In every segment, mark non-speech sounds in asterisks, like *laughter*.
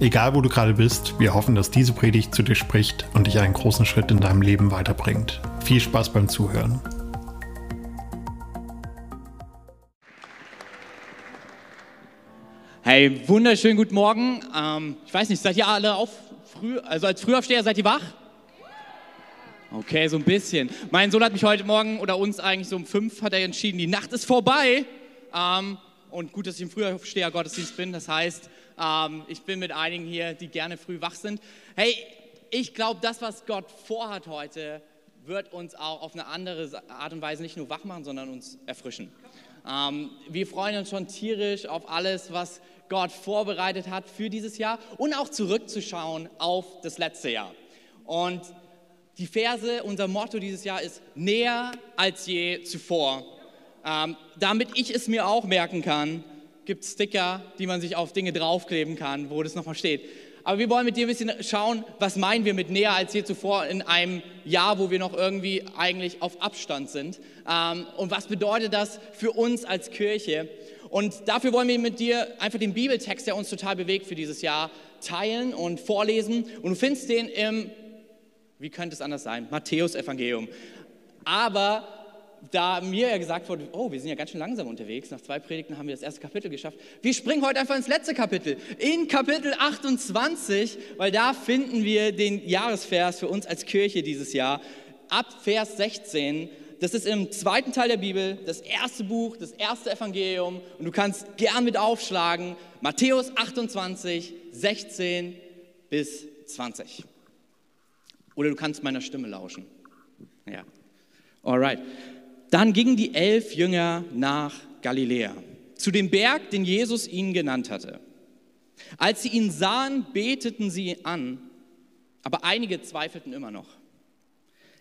Egal wo du gerade bist, wir hoffen, dass diese Predigt zu dir spricht und dich einen großen Schritt in deinem Leben weiterbringt. Viel Spaß beim Zuhören. Hey, wunderschönen guten Morgen. Ähm, ich weiß nicht, seid ihr alle auf früh, also als Frühaufsteher seid ihr wach? Okay, so ein bisschen. Mein Sohn hat mich heute Morgen oder uns eigentlich so um fünf hat er entschieden, die Nacht ist vorbei. Ähm, und gut, dass ich im Frühaufsteher Gottesdienst bin. Das heißt, ähm, ich bin mit einigen hier, die gerne früh wach sind. Hey, ich glaube, das, was Gott vorhat heute, wird uns auch auf eine andere Art und Weise nicht nur wach machen, sondern uns erfrischen. Ähm, wir freuen uns schon tierisch auf alles, was Gott vorbereitet hat für dieses Jahr und auch zurückzuschauen auf das letzte Jahr. Und die Verse, unser Motto dieses Jahr ist näher als je zuvor. Ähm, damit ich es mir auch merken kann, gibt Sticker, die man sich auf Dinge draufkleben kann, wo das nochmal steht. Aber wir wollen mit dir ein bisschen schauen, was meinen wir mit näher als je zuvor in einem Jahr, wo wir noch irgendwie eigentlich auf Abstand sind. Ähm, und was bedeutet das für uns als Kirche? Und dafür wollen wir mit dir einfach den Bibeltext, der uns total bewegt für dieses Jahr, teilen und vorlesen. Und du findest den im, wie könnte es anders sein, Matthäus Evangelium. Aber da mir ja gesagt wurde, oh, wir sind ja ganz schön langsam unterwegs, nach zwei Predigten haben wir das erste Kapitel geschafft. Wir springen heute einfach ins letzte Kapitel, in Kapitel 28, weil da finden wir den Jahresvers für uns als Kirche dieses Jahr, ab Vers 16. Das ist im zweiten Teil der Bibel, das erste Buch, das erste Evangelium und du kannst gern mit aufschlagen, Matthäus 28, 16 bis 20. Oder du kannst meiner Stimme lauschen. Ja. Alright. Dann gingen die elf Jünger nach Galiläa, zu dem Berg, den Jesus ihnen genannt hatte. Als sie ihn sahen, beteten sie an, aber einige zweifelten immer noch.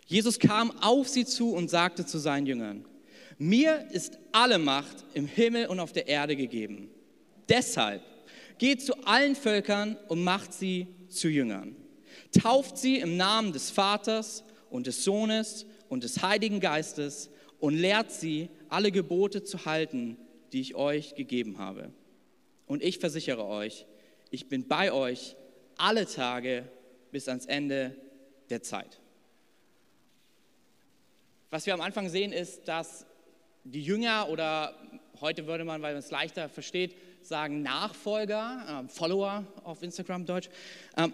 Jesus kam auf sie zu und sagte zu seinen Jüngern, mir ist alle Macht im Himmel und auf der Erde gegeben. Deshalb geht zu allen Völkern und macht sie zu Jüngern. Tauft sie im Namen des Vaters und des Sohnes und des Heiligen Geistes und lehrt sie, alle Gebote zu halten, die ich euch gegeben habe. Und ich versichere euch, ich bin bei euch alle Tage bis ans Ende der Zeit. Was wir am Anfang sehen, ist, dass die Jünger oder heute würde man, weil man es leichter versteht, sagen Nachfolger, äh, Follower auf Instagram Deutsch, äh,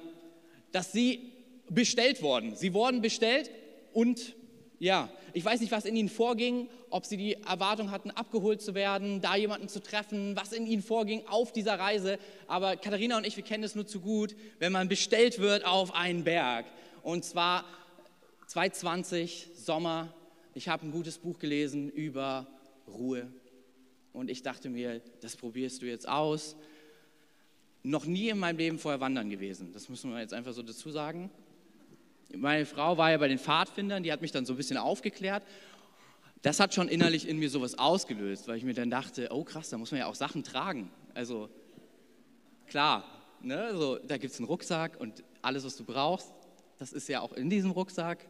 dass sie bestellt wurden. Sie wurden bestellt und ja, ich weiß nicht, was in ihnen vorging, ob sie die Erwartung hatten, abgeholt zu werden, da jemanden zu treffen, was in ihnen vorging auf dieser Reise. Aber Katharina und ich, wir kennen es nur zu gut, wenn man bestellt wird auf einen Berg. Und zwar 2020, Sommer. Ich habe ein gutes Buch gelesen über Ruhe. Und ich dachte mir, das probierst du jetzt aus. Noch nie in meinem Leben vorher wandern gewesen. Das müssen wir jetzt einfach so dazu sagen. Meine Frau war ja bei den Pfadfindern, die hat mich dann so ein bisschen aufgeklärt. Das hat schon innerlich in mir sowas ausgelöst, weil ich mir dann dachte, oh krass, da muss man ja auch Sachen tragen. Also klar, ne, so, da gibt es einen Rucksack und alles, was du brauchst, das ist ja auch in diesem Rucksack.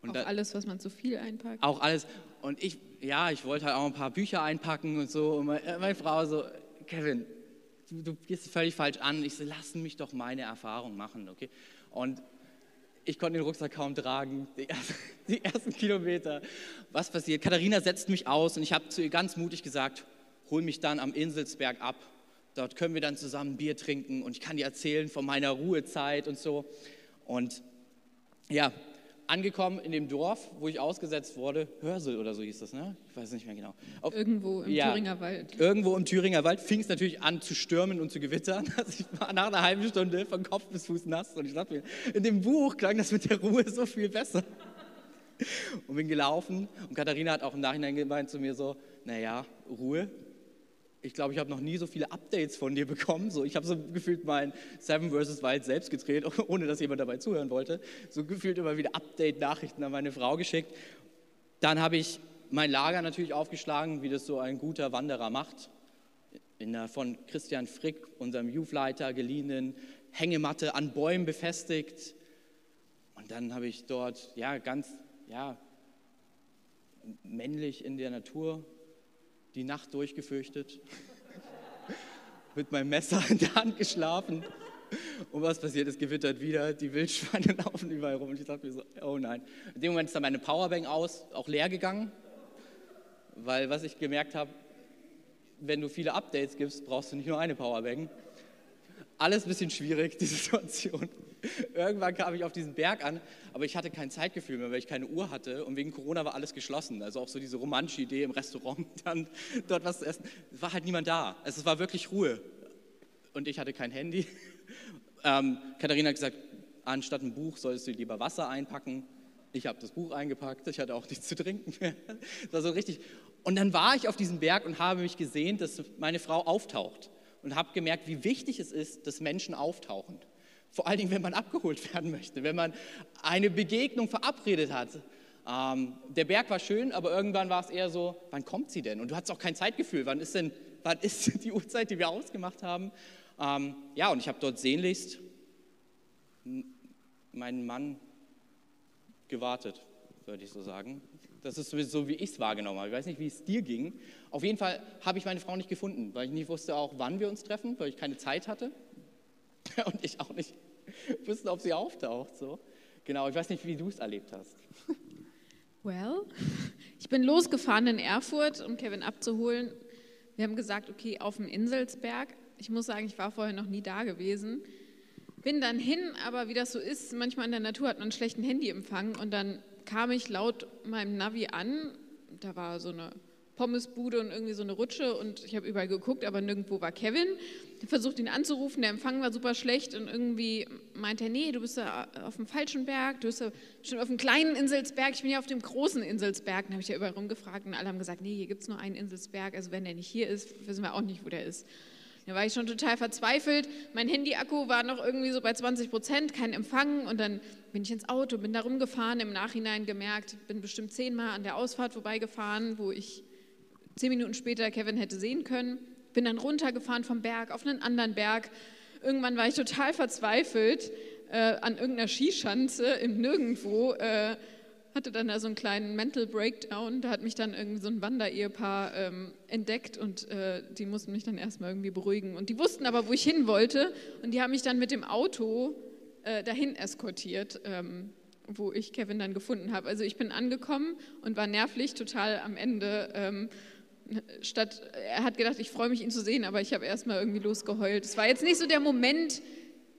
Und auch da, alles, was man zu viel einpackt. Auch alles. Und ich, ja, ich wollte halt auch ein paar Bücher einpacken und so. Und meine, meine Frau so, Kevin, du, du gehst völlig falsch an. Ich so, lass mich doch meine Erfahrung machen, okay? Und ich konnte den Rucksack kaum tragen, die ersten, *laughs* die ersten, Kilometer. Was passiert? Katharina setzt mich aus und ich habe zu ihr ganz mutig gesagt, hol mich dann am Inselsberg ab. Dort können wir dann zusammen Bier trinken und ich kann dir erzählen von meiner Ruhezeit und so. Und ja, angekommen in dem Dorf, wo ich ausgesetzt wurde, Hörsel oder so hieß das, ne? Ich weiß nicht mehr genau. Auf, irgendwo im ja, Thüringer Wald. Irgendwo im Thüringer Wald fing es natürlich an zu stürmen und zu gewittern. *laughs* Also ich war nach einer halben Stunde von Kopf bis Fuß nass und ich dachte mir, in dem Buch klang das mit der Ruhe so viel besser. Und bin gelaufen und Katharina hat auch im Nachhinein gemeint zu mir so, naja, Ruhe, ich glaube, ich habe noch nie so viele Updates von dir bekommen. So, ich habe so gefühlt mein Seven vs. Wild selbst gedreht, *laughs* ohne dass jemand dabei zuhören wollte. So gefühlt immer wieder Update-Nachrichten an meine Frau geschickt. Dann habe ich mein Lager natürlich aufgeschlagen, wie das so ein guter Wanderer macht. In der von Christian Frick, unserem Youth-Leiter, geliehenen Hängematte an Bäumen befestigt. Und dann habe ich dort ja ganz ja, männlich in der Natur die Nacht durchgefürchtet, mit meinem Messer in der Hand geschlafen. Und was passiert? Es gewittert wieder, die Wildschweine *laughs* laufen überall rum. Und ich dachte mir so, oh nein. In dem Moment ist dann meine Powerbank aus, auch leer gegangen, weil was ich gemerkt habe, wenn du viele Updates gibst, brauchst du nicht nur eine Powerbank. Alles ein bisschen schwierig, die *laughs* Situation. Irgendwann kam ich auf diesen Berg an, aber ich hatte kein Zeitgefühl mehr, weil ich keine Uhr hatte und wegen Corona war alles geschlossen. Also auch so diese romantische Idee im Restaurant *laughs* dann dort was zu essen. Es war halt niemand da. Also es war wirklich Ruhe. Und ich hatte kein Handy. *laughs* Ähm, Katharina hat gesagt, anstatt ein Buch solltest du lieber Wasser einpacken. Ich habe das Buch eingepackt, ich hatte auch nichts zu trinken. Das war so richtig. Und dann war ich auf diesem Berg und habe mich gesehen, dass meine Frau auftaucht und habe gemerkt, wie wichtig es ist, dass Menschen auftauchen. Vor allen Dingen, wenn man abgeholt *laughs* werden möchte, wenn man eine Begegnung verabredet hat. Ähm, der Berg war schön, aber irgendwann war es eher so, wann kommt sie denn? Und du hattest auch kein Zeitgefühl, wann ist denn, wann ist die Uhrzeit, die wir ausgemacht haben? Ähm, ja, und ich habe dort sehnlichst meinen Mann gewartet, würde ich so sagen. Das ist so, wie ich es wahrgenommen habe. Ich weiß nicht, wie es dir ging. Auf jeden Fall habe ich meine Frau nicht gefunden, weil ich nicht wusste auch, wann wir uns treffen, weil ich keine Zeit hatte. *laughs* Und ich auch nicht *laughs* wusste, ob sie auftaucht. So. Genau, ich weiß nicht, wie du es erlebt hast. Well, *laughs* ich bin losgefahren in Erfurt, um Kevin abzuholen. Wir haben gesagt, okay, auf dem Inselsberg. Ich muss sagen, ich war vorher noch nie da gewesen. Bin dann hin, aber wie das so ist, manchmal in der Natur hat man einen schlechten Handyempfang und dann kam ich laut meinem Navi an. Da war so eine Pommesbude und irgendwie so eine Rutsche und ich habe überall geguckt, aber nirgendwo war Kevin. Ich versucht ihn anzurufen, der Empfang war super schlecht und irgendwie meinte er, nee, du bist ja auf dem falschen Berg, du bist ja schon auf dem kleinen Inselsberg, ich bin ja auf dem großen Inselsberg. Dann habe ich ja überall rumgefragt und alle haben gesagt, nee, hier gibt es nur einen Inselsberg, also wenn der nicht hier ist, wissen wir auch nicht, wo der ist. Da war ich schon total verzweifelt. Mein Handy-Akku war noch irgendwie so bei 20 Prozent, kein Empfang. Und dann bin ich ins Auto, bin da rumgefahren, im Nachhinein gemerkt, bin bestimmt zehnmal an der Ausfahrt vorbeigefahren, wo ich zehn Minuten später Kevin hätte sehen können. Bin dann runtergefahren vom Berg auf einen anderen Berg. Irgendwann war ich total verzweifelt äh, an irgendeiner Skischanze im Nirgendwo. Äh, hatte dann da so einen kleinen Mental Breakdown. Da hat mich dann irgendwie so ein Wanderehepaar ähm, entdeckt und äh, die mussten mich dann erstmal irgendwie beruhigen. Und die wussten aber, wo ich hin wollte und die haben mich dann mit dem Auto äh, dahin eskortiert, ähm, wo ich Kevin dann gefunden habe. Also ich bin angekommen und war nervlich total am Ende. Ähm, statt, er hat gedacht, ich freue mich, ihn zu sehen, aber ich habe erstmal irgendwie losgeheult. Es war jetzt nicht so der Moment,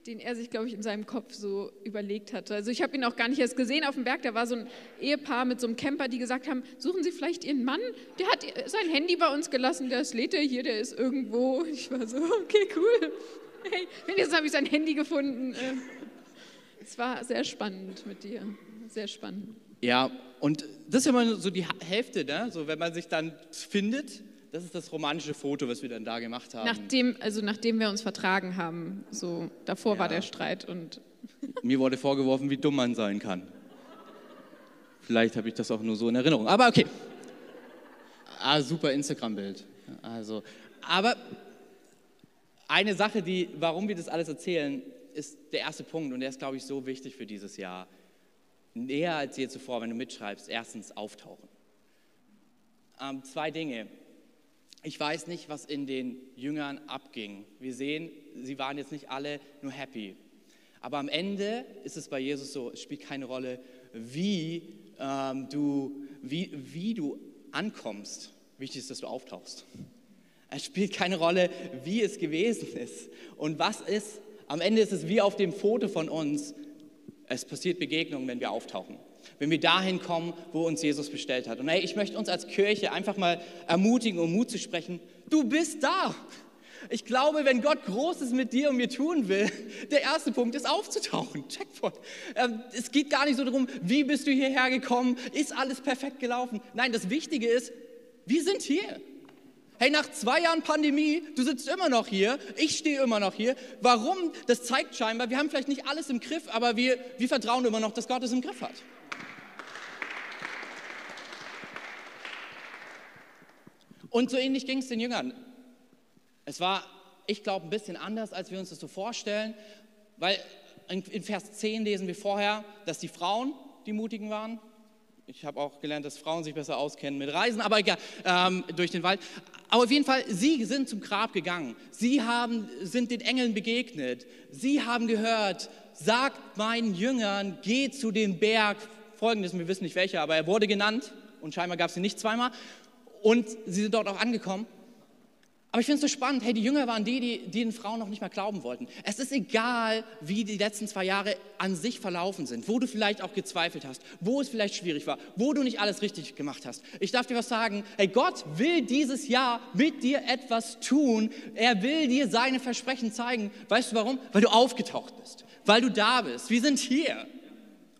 den er sich, glaube ich, in seinem Kopf so überlegt hatte. Also ich habe ihn auch gar nicht erst gesehen auf dem Berg. Da war so ein Ehepaar mit so einem Camper, die gesagt haben, suchen Sie vielleicht Ihren Mann? Der hat sein Handy bei uns gelassen, ist lädt er hier, der ist irgendwo. Ich war so, *laughs* okay, cool. Hey, jetzt habe ich sein Handy gefunden. Äh, es war sehr spannend mit dir, sehr spannend. Ja, und das ist immer so die Hälfte, ne? so wenn man sich dann findet das ist das romantische Foto, was wir dann da gemacht haben. Nachdem, also nachdem wir uns vertragen haben, so davor ja. war der Streit und. *laughs* Mir wurde vorgeworfen, wie dumm man sein kann. Vielleicht habe ich das auch nur so in Erinnerung. Aber okay. Ah, super Instagram-Bild. Also, aber eine Sache, die, warum wir das alles erzählen, ist der erste Punkt und der ist, glaube ich, so wichtig für dieses Jahr. Näher als je zuvor, wenn du mitschreibst, erstens auftauchen. Ähm, zwei Dinge. Ich weiß nicht, was in den Jüngern abging. Wir sehen, sie waren jetzt nicht alle nur happy. Aber am Ende ist es bei Jesus so, es spielt keine Rolle, wie, ähm, du, wie, wie du ankommst. Wichtig ist, dass du auftauchst. Es spielt keine Rolle, wie es gewesen ist und was ist. Am Ende ist es wie auf dem Foto von uns. Es passiert Begegnungen, wenn wir auftauchen wenn wir dahin kommen, wo uns Jesus bestellt hat. Und hey, ich möchte uns als Kirche einfach mal ermutigen, um Mut zu sprechen. Du bist da. Ich glaube, wenn Gott Großes mit dir und mir tun will, *laughs* der erste Punkt ist aufzutauchen. *laughs* Checkpoint. Ähm, es geht gar nicht so darum, wie bist du hierher gekommen, ist alles perfekt gelaufen. Nein, das Wichtige ist, wir sind hier. Hey, nach zwei Jahren Pandemie, du sitzt immer noch hier, ich stehe immer noch hier. Warum? Das zeigt scheinbar, wir haben vielleicht nicht alles im Griff, aber wir, wir vertrauen immer noch, dass Gott es im Griff hat. Und so ähnlich ging es den Jüngern. Es war, ich glaube, ein bisschen anders, als wir uns das so vorstellen, weil in Vers 10 lesen wir vorher, dass die Frauen die Mutigen waren. Ich habe auch gelernt, dass Frauen sich besser auskennen mit Reisen, aber egal, ähm, durch den Wald. Aber auf jeden Fall, sie sind zum Grab gegangen. Sie haben, sind den Engeln begegnet. Sie haben gehört, sagt meinen Jüngern, geht zu dem Berg. Folgendes, wir wissen nicht welcher, aber er wurde genannt und scheinbar gab es ihn nicht zweimal. Und sie sind dort auch angekommen. Aber ich finde es so spannend, hey, die Jünger waren die, die, die den Frauen noch nicht mal glauben wollten. Es ist egal, wie die letzten zwei Jahre an sich verlaufen sind, wo du vielleicht auch gezweifelt hast, wo es vielleicht schwierig war, wo du nicht alles richtig gemacht hast. Ich darf dir was sagen, hey, Gott will dieses Jahr mit dir etwas tun. Er will dir seine Versprechen zeigen. Weißt du warum? Weil du aufgetaucht bist, weil du da bist. Wir sind hier.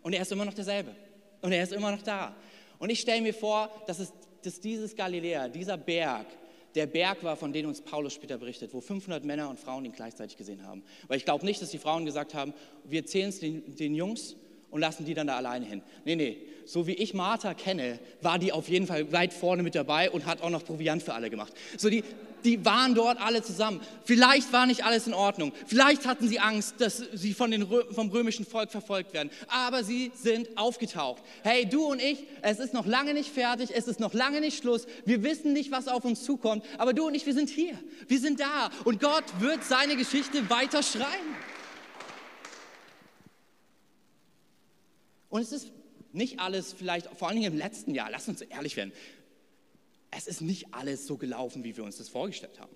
Und er ist immer noch derselbe. Und er ist immer noch da. Und ich stelle mir vor, dass, es, dass dieses Galiläa, dieser Berg, der Berg war, von dem uns Paulus später berichtet, wo 500 Männer und Frauen ihn gleichzeitig gesehen haben. Weil ich glaube nicht, dass die Frauen gesagt haben, wir erzählen es den, den Jungs und lassen die dann da alleine hin. Nee, nee, so wie ich Martha kenne, war die auf jeden Fall weit vorne mit dabei und hat auch noch Proviant für alle gemacht. So die, die waren dort alle zusammen. Vielleicht war nicht alles in Ordnung. Vielleicht hatten sie Angst, dass sie von den, vom römischen Volk verfolgt werden. Aber sie sind aufgetaucht. Hey, du und ich, es ist noch lange nicht fertig. Es ist noch lange nicht Schluss. Wir wissen nicht, was auf uns zukommt. Aber du und ich, wir sind hier. Wir sind da. Und Gott wird seine Geschichte weiter schreiben. Und es ist nicht alles vielleicht, vor allen Dingen im letzten Jahr, lass uns ehrlich werden, es ist nicht alles so gelaufen, wie wir uns das vorgestellt haben.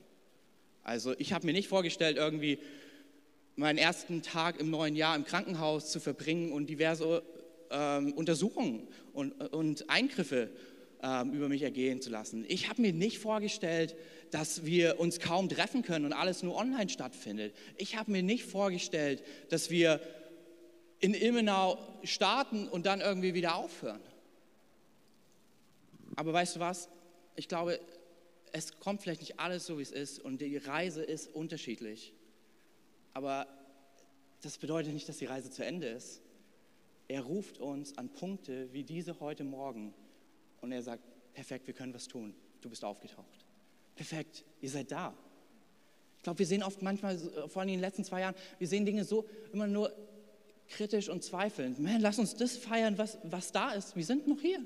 Also ich habe mir nicht vorgestellt, irgendwie meinen ersten Tag im neuen Jahr im Krankenhaus zu verbringen und diverse ähm, Untersuchungen und, und Eingriffe ähm, über mich ergehen zu lassen. Ich habe mir nicht vorgestellt, dass wir uns kaum treffen können und alles nur online stattfindet. Ich habe mir nicht vorgestellt, dass wir in Ilmenau starten und dann irgendwie wieder aufhören. Aber weißt du was? Ich glaube, es kommt vielleicht nicht alles so, wie es ist und die Reise ist unterschiedlich. Aber das bedeutet nicht, dass die Reise zu Ende ist. Er ruft uns an Punkte wie diese heute Morgen und er sagt, perfekt, wir können was tun. Du bist aufgetaucht. Perfekt, ihr seid da. Ich glaube, wir sehen oft manchmal, vor allem in den letzten zwei Jahren, wir sehen Dinge so immer nur kritisch und zweifelnd. Man, lass uns das feiern, was, was da ist. Wir sind noch hier.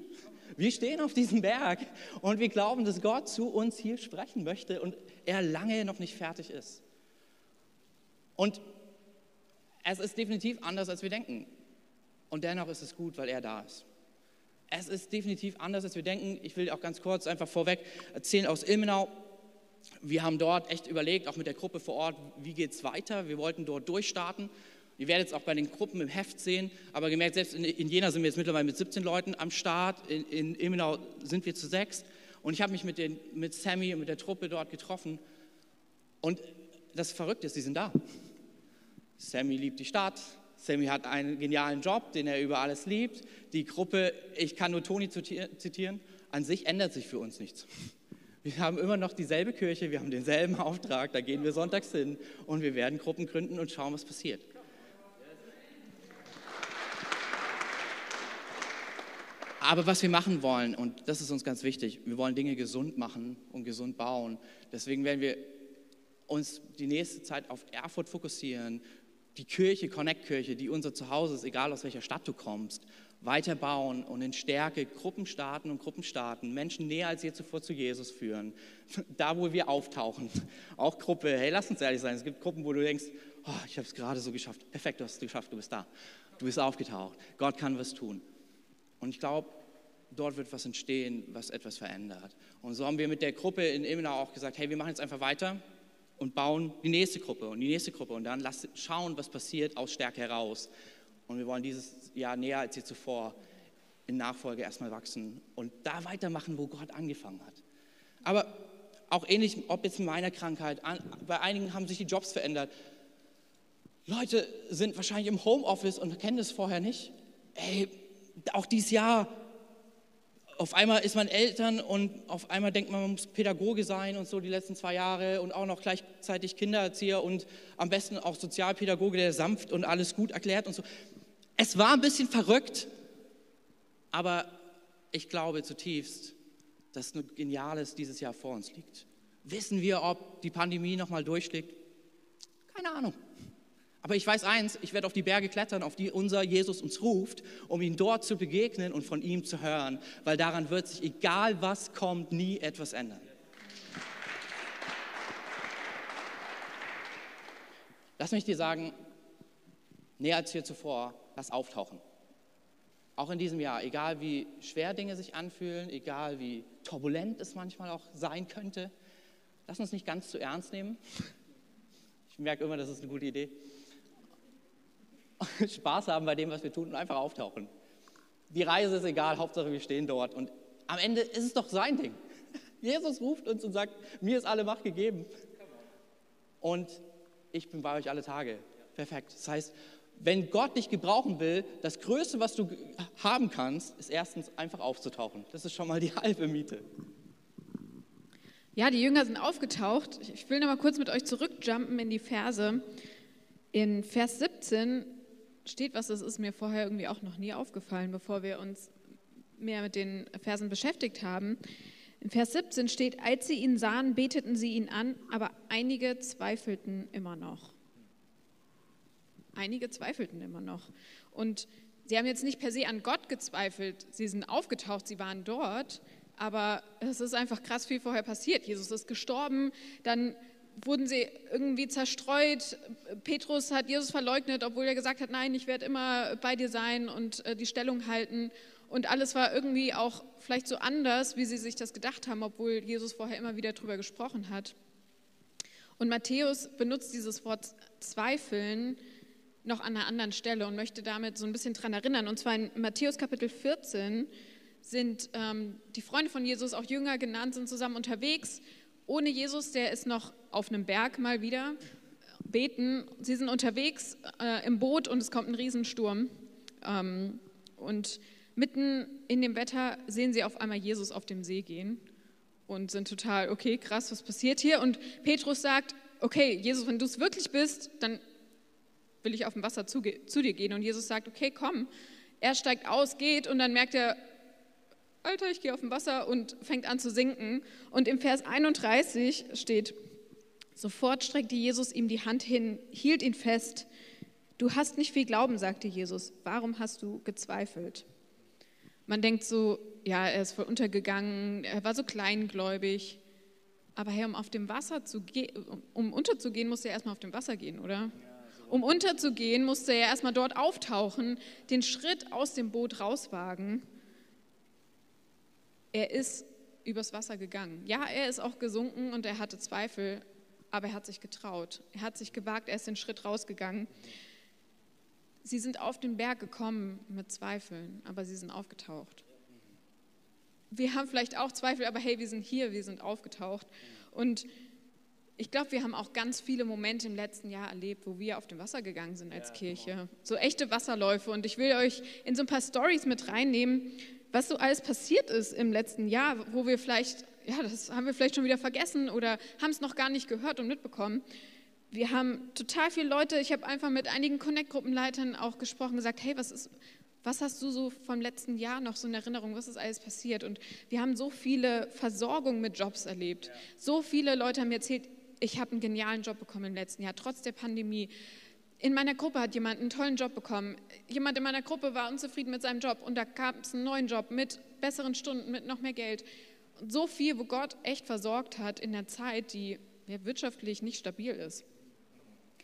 Wir stehen auf diesem Berg und wir glauben, dass Gott zu uns hier sprechen möchte und er lange noch nicht fertig ist. Und es ist definitiv anders, als wir denken. Und dennoch ist es gut, weil er da ist. Es ist definitiv anders, als wir denken. Ich will auch ganz kurz einfach vorweg erzählen aus Ilmenau. Wir haben dort echt überlegt, auch mit der Gruppe vor Ort, wie geht es weiter. Wir wollten dort durchstarten. Ihr werdet es auch bei den Gruppen im Heft sehen, aber gemerkt, selbst in, in Jena sind wir jetzt mittlerweile mit 17 Leuten am Start, in, in Ilmenau sind wir zu sechs und ich habe mich mit, den, mit Sammy und mit der Truppe dort getroffen und das Verrückte ist, sie sind da. Sammy liebt die Stadt, Sammy hat einen genialen Job, den er über alles liebt. Die Gruppe, ich kann nur Toni zitieren, an sich ändert sich für uns nichts. Wir haben immer noch dieselbe Kirche, wir haben denselben *laughs* Auftrag, da gehen wir sonntags hin und wir werden Gruppen gründen und schauen, was passiert. Aber was wir machen wollen, und das ist uns ganz wichtig, wir wollen Dinge gesund machen und gesund bauen. Deswegen werden wir uns die nächste Zeit auf Erfurt fokussieren, die Kirche, Connect-Kirche, die unser Zuhause ist, egal aus welcher Stadt du kommst, weiterbauen und in Stärke Gruppen starten und Gruppen starten, Menschen näher als je zuvor zu Jesus führen. *laughs* Da, wo wir auftauchen, *laughs* auch Gruppe, hey, lass uns ehrlich sein, es gibt Gruppen, wo du denkst, oh, ich habe es gerade so geschafft, perfekt, du hast es geschafft, du bist da, du bist aufgetaucht, Gott kann was tun. Und ich glaube, dort wird was entstehen, was etwas verändert. Und so haben wir mit der Gruppe in Ilmenau auch gesagt, hey, wir machen jetzt einfach weiter und bauen die nächste Gruppe und die nächste Gruppe und dann lass, schauen, was passiert aus Stärke heraus. Und wir wollen dieses Jahr näher als je zuvor in Nachfolge erstmal wachsen und da weitermachen, wo Gott angefangen hat. Aber auch ähnlich, ob jetzt in meiner Krankheit, bei einigen haben sich die Jobs verändert. Leute sind wahrscheinlich im Homeoffice und kennen das vorher nicht. Ey, auch dieses Jahr auf einmal ist man Eltern und auf einmal denkt man, man muss Pädagoge sein und so die letzten zwei Jahre und auch noch gleichzeitig Kindererzieher und am besten auch Sozialpädagoge, der sanft und alles gut erklärt und so. Es war ein bisschen verrückt, aber ich glaube zutiefst, dass ein Geniales dieses Jahr vor uns liegt. Wissen wir, ob die Pandemie nochmal durchschlägt? Keine Ahnung. Aber ich weiß eins, ich werde auf die Berge klettern, auf die unser Jesus uns ruft, um ihn dort zu begegnen und von ihm zu hören, weil daran wird sich, egal was kommt, nie etwas ändern. Lass mich dir sagen, näher als hier zuvor, lass auftauchen. Auch in diesem Jahr, egal wie schwer Dinge sich anfühlen, egal wie turbulent es manchmal auch sein könnte, lass uns nicht ganz zu ernst nehmen. Ich merke immer, das ist eine gute Idee. *laughs* Spaß haben bei dem, was wir tun und einfach auftauchen. Die Reise ist egal, Hauptsache wir stehen dort. Und am Ende ist es doch sein Ding. *laughs* Jesus ruft uns und sagt, mir ist alle Macht gegeben. Und ich bin bei euch alle Tage. Perfekt. Das heißt, wenn Gott dich gebrauchen will, das Größte, was du haben kannst, ist erstens einfach aufzutauchen. Das ist schon mal die *laughs* halbe Miete. Ja, die Jünger sind aufgetaucht. Ich will noch mal kurz mit euch zurückjumpen in die Verse. In Vers 17 steht was, das ist mir vorher irgendwie auch noch nie aufgefallen, bevor wir uns mehr mit den Versen beschäftigt haben. In Vers 17 steht, als sie ihn sahen, beteten sie ihn an, aber einige zweifelten immer noch. Einige zweifelten immer noch. Und sie haben jetzt nicht per se an Gott gezweifelt, sie sind aufgetaucht, sie waren dort, aber es ist einfach krass viel vorher passiert. Jesus ist gestorben, dann wurden sie irgendwie zerstreut. Petrus hat Jesus verleugnet, obwohl er gesagt hat, nein, ich werde immer bei dir sein und äh, die Stellung halten. Und alles war irgendwie auch vielleicht so anders, wie sie sich das gedacht haben, obwohl Jesus vorher immer wieder darüber gesprochen hat. Und Matthäus benutzt dieses Wort Zweifeln noch an einer anderen Stelle und möchte damit so ein bisschen daran erinnern. Und zwar in Matthäus Kapitel 14 sind ähm, die Freunde von Jesus, auch Jünger genannt, sind zusammen unterwegs ohne Jesus, der ist noch auf einem Berg mal wieder beten. Sie sind unterwegs äh, im Boot und es kommt ein Riesensturm. Ähm, und mitten in dem Wetter sehen sie auf einmal Jesus auf dem See gehen und sind total, okay, krass, was passiert hier? Und Petrus sagt, okay, Jesus, wenn du es wirklich bist, dann will ich auf dem Wasser zu, zu dir gehen. Und Jesus sagt, okay, komm. Er steigt aus, geht und dann merkt er, Alter, ich gehe auf dem Wasser und fängt an zu sinken. Und im Vers 31 steht, sofort streckte Jesus ihm die Hand hin, hielt ihn fest. Du hast nicht viel Glauben, sagte Jesus. Warum hast du gezweifelt? Man denkt so, ja, er ist voll untergegangen, er war so kleingläubig. Aber hey, um auf dem Wasser zu gehen, um unterzugehen, musste er erstmal auf dem Wasser gehen, oder? Um unterzugehen, musste er erstmal dort auftauchen, den Schritt aus dem Boot rauswagen er ist übers Wasser gegangen. Ja, er ist auch gesunken und er hatte Zweifel, aber er hat sich getraut. Er hat sich gewagt, er ist den Schritt rausgegangen. Sie sind auf den Berg gekommen mit Zweifeln, aber sie sind aufgetaucht. Wir haben vielleicht auch Zweifel, aber hey, wir sind hier, wir sind aufgetaucht. Und ich glaube, wir haben auch ganz viele Momente im letzten Jahr erlebt, wo wir auf dem Wasser gegangen sind als Kirche. So echte Wasserläufe. Und ich will euch in so ein paar Stories mit reinnehmen, was so alles passiert ist im letzten Jahr, wo wir vielleicht, ja, das haben wir vielleicht schon wieder vergessen oder haben es noch gar nicht gehört und mitbekommen. Wir haben total viele Leute, ich habe einfach mit einigen Connect-Gruppenleitern auch gesprochen, gesagt, hey, was ist, was hast du so vom letzten Jahr noch so in Erinnerung? Was ist alles passiert? Und wir haben so viele Versorgungen mit Jobs erlebt. So viele Leute haben mir erzählt, ich habe einen genialen Job bekommen im letzten Jahr, trotz der Pandemie. In meiner Gruppe hat jemand einen tollen Job bekommen. Jemand in meiner Gruppe war unzufrieden mit seinem Job und da gab es einen neuen Job mit besseren Stunden, mit noch mehr Geld. So viel, wo Gott echt versorgt hat in der Zeit, die ja, wirtschaftlich nicht stabil ist.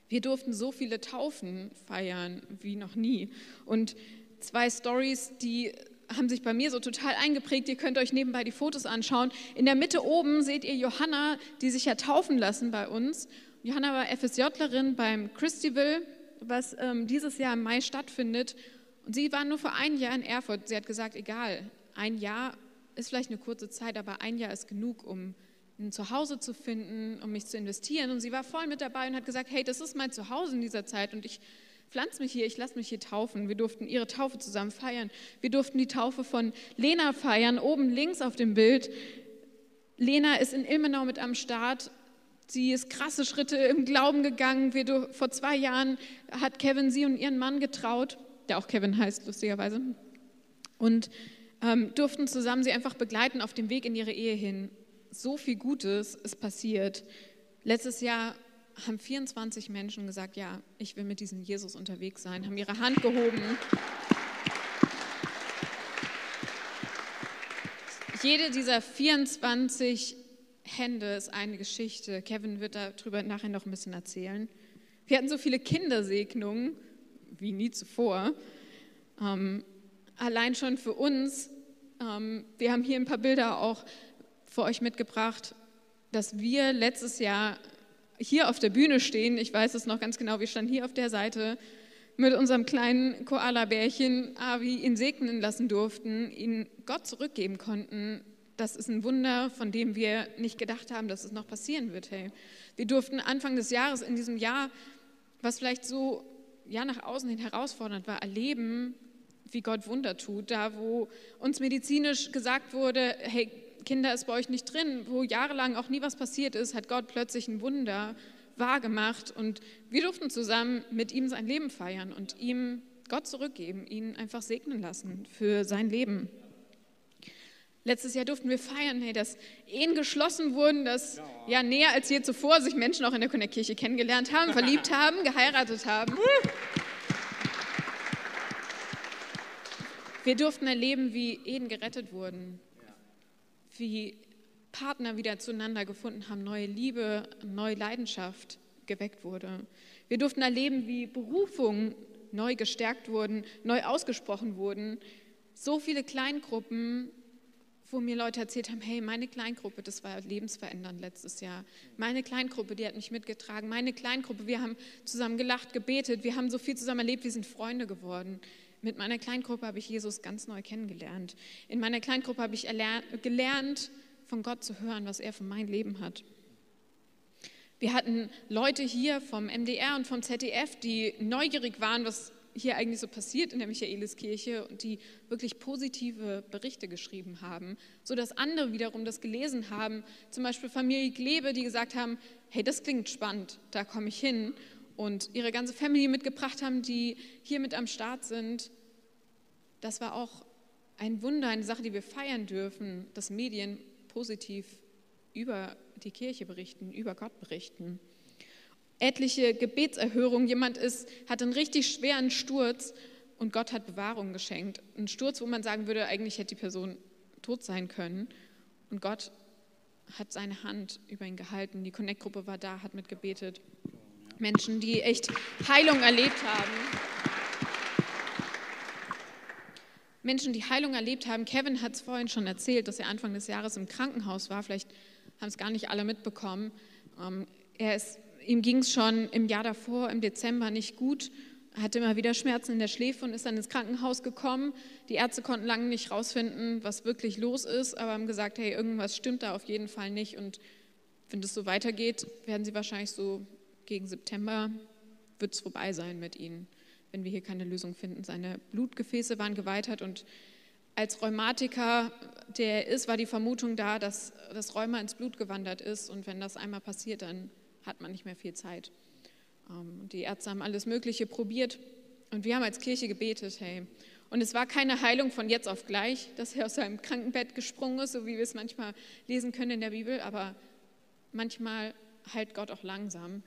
Wir durften so viele Taufen feiern wie noch nie. Und zwei Stories, die haben sich bei mir so total eingeprägt. Ihr könnt euch nebenbei die Fotos anschauen. In der Mitte oben seht ihr Johanna, die sich ja taufen lassen bei uns. Johanna war FSJlerin beim Christival, was ähm, dieses Jahr im Mai stattfindet. Und sie war nur für ein Jahr in Erfurt. Sie hat gesagt, egal, ein Jahr ist vielleicht eine kurze Zeit, aber ein Jahr ist genug, um ein Zuhause zu finden, um mich zu investieren. Und sie war voll mit dabei und hat gesagt, hey, das ist mein Zuhause in dieser Zeit und ich pflanz mich hier, ich lasse mich hier taufen. Wir durften ihre Taufe zusammen feiern. Wir durften die Taufe von Lena feiern, oben links auf dem Bild. Lena ist in Ilmenau mit am Start. Sie ist krasse Schritte im Glauben gegangen. Wir, vor zwei Jahren hat Kevin sie und ihren Mann getraut, der auch Kevin heißt, lustigerweise. Und ähm, durften zusammen sie einfach begleiten auf dem Weg in ihre Ehe hin. So viel Gutes ist passiert. Letztes Jahr haben 24 Menschen gesagt, ja, ich will mit diesem Jesus unterwegs sein, haben ihre Hand gehoben. Jede dieser 24 Hände ist eine Geschichte. Kevin wird darüber nachher noch ein bisschen erzählen. Wir hatten so viele Kindersegnungen wie nie zuvor. Ähm, allein schon für uns. Ähm, wir haben hier ein paar Bilder auch für euch mitgebracht, dass wir letztes Jahr hier auf der Bühne stehen. Ich weiß es noch ganz genau, wir standen hier auf der Seite mit unserem kleinen Koala-Bärchen Avi ihn segnen lassen durften, ihn Gott zurückgeben konnten. Das ist ein Wunder, von dem wir nicht gedacht haben, dass es noch passieren wird. Hey. Wir durften Anfang des Jahres in diesem Jahr, was vielleicht so ja, nach außen hin herausfordernd war, erleben, wie Gott Wunder tut. Da, wo uns medizinisch gesagt wurde, hey, Kinder ist bei euch nicht drin, wo jahrelang auch nie was passiert ist, hat Gott plötzlich ein Wunder wahrgemacht und wir durften zusammen mit ihm sein Leben feiern und ihm Gott zurückgeben, ihn einfach segnen lassen für sein Leben. Letztes Jahr durften wir feiern, hey, dass Ehen geschlossen wurden, dass ja näher als je zuvor sich Menschen auch in der Connect-Kirche kennengelernt haben, verliebt haben, geheiratet haben. Wir durften erleben, wie Ehen gerettet wurden, wie Partner wieder zueinander gefunden haben, neue Liebe, neue Leidenschaft geweckt wurde. Wir durften erleben, wie Berufungen neu gestärkt wurden, neu ausgesprochen wurden. So viele Kleingruppen, wo mir Leute erzählt haben, hey, meine Kleingruppe, das war lebensverändernd letztes Jahr. Meine Kleingruppe, die hat mich mitgetragen. Meine Kleingruppe, wir haben zusammen gelacht, gebetet, wir haben so viel zusammen erlebt, wir sind Freunde geworden. Mit meiner Kleingruppe habe ich Jesus ganz neu kennengelernt. In meiner Kleingruppe habe ich gelernt, von Gott zu hören, was er für mein Leben hat. Wir hatten Leute hier vom MDR und vom ZDF, die neugierig waren, was hier eigentlich so passiert in der Michaeliskirche und die wirklich positive Berichte geschrieben haben, sodass andere wiederum das gelesen haben, zum Beispiel Familie Glebe, die gesagt haben, hey, das klingt spannend, da komme ich hin und ihre ganze Family mitgebracht haben, die hier mit am Start sind. Das war auch ein Wunder, eine Sache, die wir feiern dürfen, dass Medien positiv über die Kirche berichten, über Gott berichten. Etliche Gebetserhörungen, jemand ist, hat einen richtig schweren Sturz und Gott hat Bewahrung geschenkt. Ein Sturz, wo man sagen würde, eigentlich hätte die Person tot sein können. Und Gott hat seine Hand über ihn gehalten. Die Connect-Gruppe war da, hat mitgebetet. Menschen, die echt Heilung erlebt haben. Menschen, die Heilung erlebt haben. Kevin hat es vorhin schon erzählt, dass er Anfang des Jahres im Krankenhaus war. Vielleicht haben es gar nicht alle mitbekommen. Ähm, er ist, ihm ging es schon im Jahr davor, im Dezember, nicht gut. Hatte immer wieder Schmerzen in der Schläfe und ist dann ins Krankenhaus gekommen. Die Ärzte konnten lange nicht rausfinden, was wirklich los ist, aber haben gesagt, hey, irgendwas stimmt da auf jeden Fall nicht. Und wenn das so weitergeht, werden sie wahrscheinlich so gegen September wird es vorbei sein mit ihnen, wenn wir hier keine Lösung finden. Seine Blutgefäße waren geweitert und als Rheumatiker, der ist, war die Vermutung da, dass das Rheuma ins Blut gewandert ist und wenn das einmal passiert, dann hat man nicht mehr viel Zeit. Ähm, die Ärzte haben alles Mögliche probiert und wir haben als Kirche gebetet, hey. Und es war keine Heilung von jetzt auf gleich, dass er aus seinem Krankenbett gesprungen ist, so wie wir es manchmal lesen können in der Bibel, aber manchmal heilt Gott auch langsam.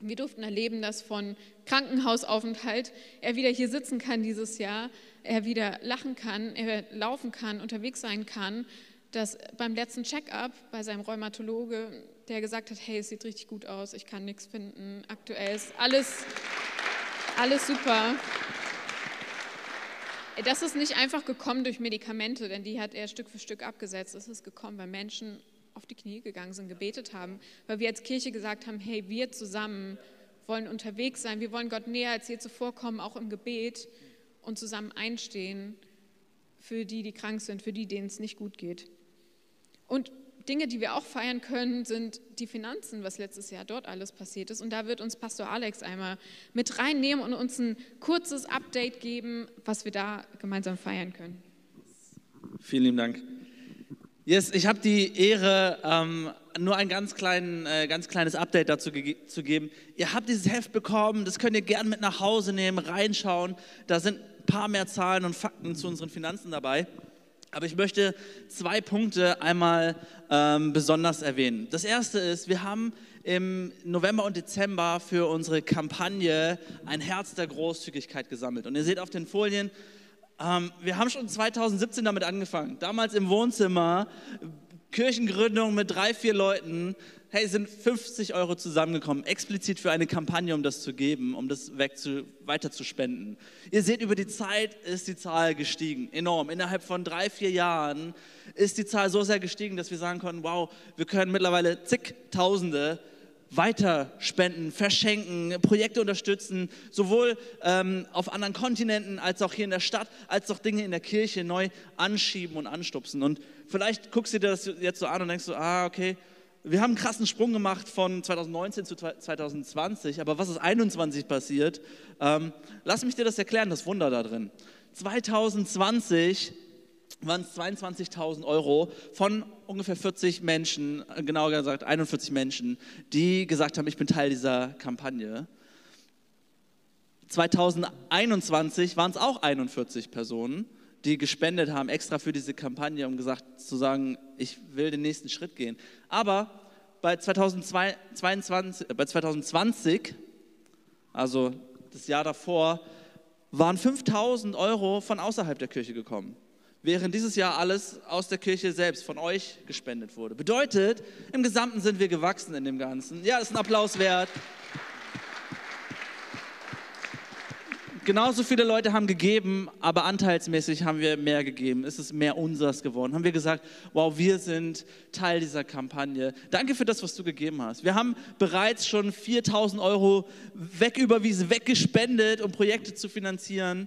Wir durften erleben, dass von Krankenhausaufenthalt er wieder hier sitzen kann dieses Jahr, er wieder lachen kann, er laufen kann, unterwegs sein kann. Dass beim letzten Check-up bei seinem Rheumatologe, der gesagt hat, hey, es sieht richtig gut aus, ich kann nichts finden, aktuell ist alles, alles super. Das ist nicht einfach gekommen durch Medikamente, denn die hat er Stück für Stück abgesetzt. Es ist gekommen, weil Menschen auf die Knie gegangen sind, gebetet haben, weil wir als Kirche gesagt haben, hey, wir zusammen wollen unterwegs sein, wir wollen Gott näher als je zuvor kommen, auch im Gebet und zusammen einstehen für die, die krank sind, für die, denen es nicht gut geht. Und Dinge, die wir auch feiern können, sind die Finanzen, was letztes Jahr dort alles passiert ist. Und da wird uns Pastor Alex einmal mit reinnehmen und uns ein kurzes Update geben, was wir da gemeinsam feiern können. Vielen lieben Dank. Yes, ich habe die Ehre, ähm, nur ein ganz, kleinen, äh, ganz kleines Update dazu ge zu geben. Ihr habt dieses Heft bekommen, das könnt ihr gerne mit nach Hause nehmen, reinschauen. Da sind ein paar mehr Zahlen und Fakten zu unseren Finanzen dabei. Aber ich möchte zwei Punkte einmal ähm, besonders erwähnen. Das erste ist, wir haben im November und Dezember für unsere Kampagne ein Herz der Großzügigkeit gesammelt. Und ihr seht auf den Folien, ähm, wir haben schon 2017 damit angefangen. Damals im Wohnzimmer, Kirchengründung mit drei, vier Leuten. Hey, sind 50 Euro zusammengekommen, explizit für eine Kampagne, um das zu geben, um das wegzu, weiter zu spenden. Ihr seht, über die Zeit ist die Zahl gestiegen, enorm. Innerhalb von drei, vier Jahren ist die Zahl so sehr gestiegen, dass wir sagen konnten, wow, wir können mittlerweile zigtausende weiter spenden, verschenken, Projekte unterstützen, sowohl ähm, auf anderen Kontinenten als auch hier in der Stadt, als auch Dinge in der Kirche neu anschieben und anstupsen. Und vielleicht guckst du dir das jetzt so an und denkst so, ah, okay, wir haben einen krassen Sprung gemacht von 2019 zu 2020, aber was ist 21 passiert? Ähm, lass mich dir das erklären, das Wunder da drin. 2020 waren es 22.000 Euro von ungefähr 40 Menschen, genauer gesagt 41 Menschen, die gesagt haben, ich bin Teil dieser Kampagne. 2021 waren es auch 41 Personen, die gespendet haben, extra für diese Kampagne, um gesagt zu sagen, ich will den nächsten Schritt gehen. Aber bei 2022, bei 2020 also das Jahr davor, waren 5000 Euro von außerhalb der Kirche gekommen während dieses Jahr alles aus der Kirche selbst von euch gespendet wurde. Bedeutet, im Gesamten sind wir gewachsen in dem Ganzen. Ja, ist ein Applaus wert. Genauso viele Leute haben gegeben, aber anteilsmäßig haben wir mehr gegeben. Es ist mehr unseres geworden. Haben wir gesagt, wow, wir sind Teil dieser Kampagne. Danke für das, was du gegeben hast. Wir haben bereits schon 4000 Euro wegüberwiesen, weggespendet, um Projekte zu finanzieren.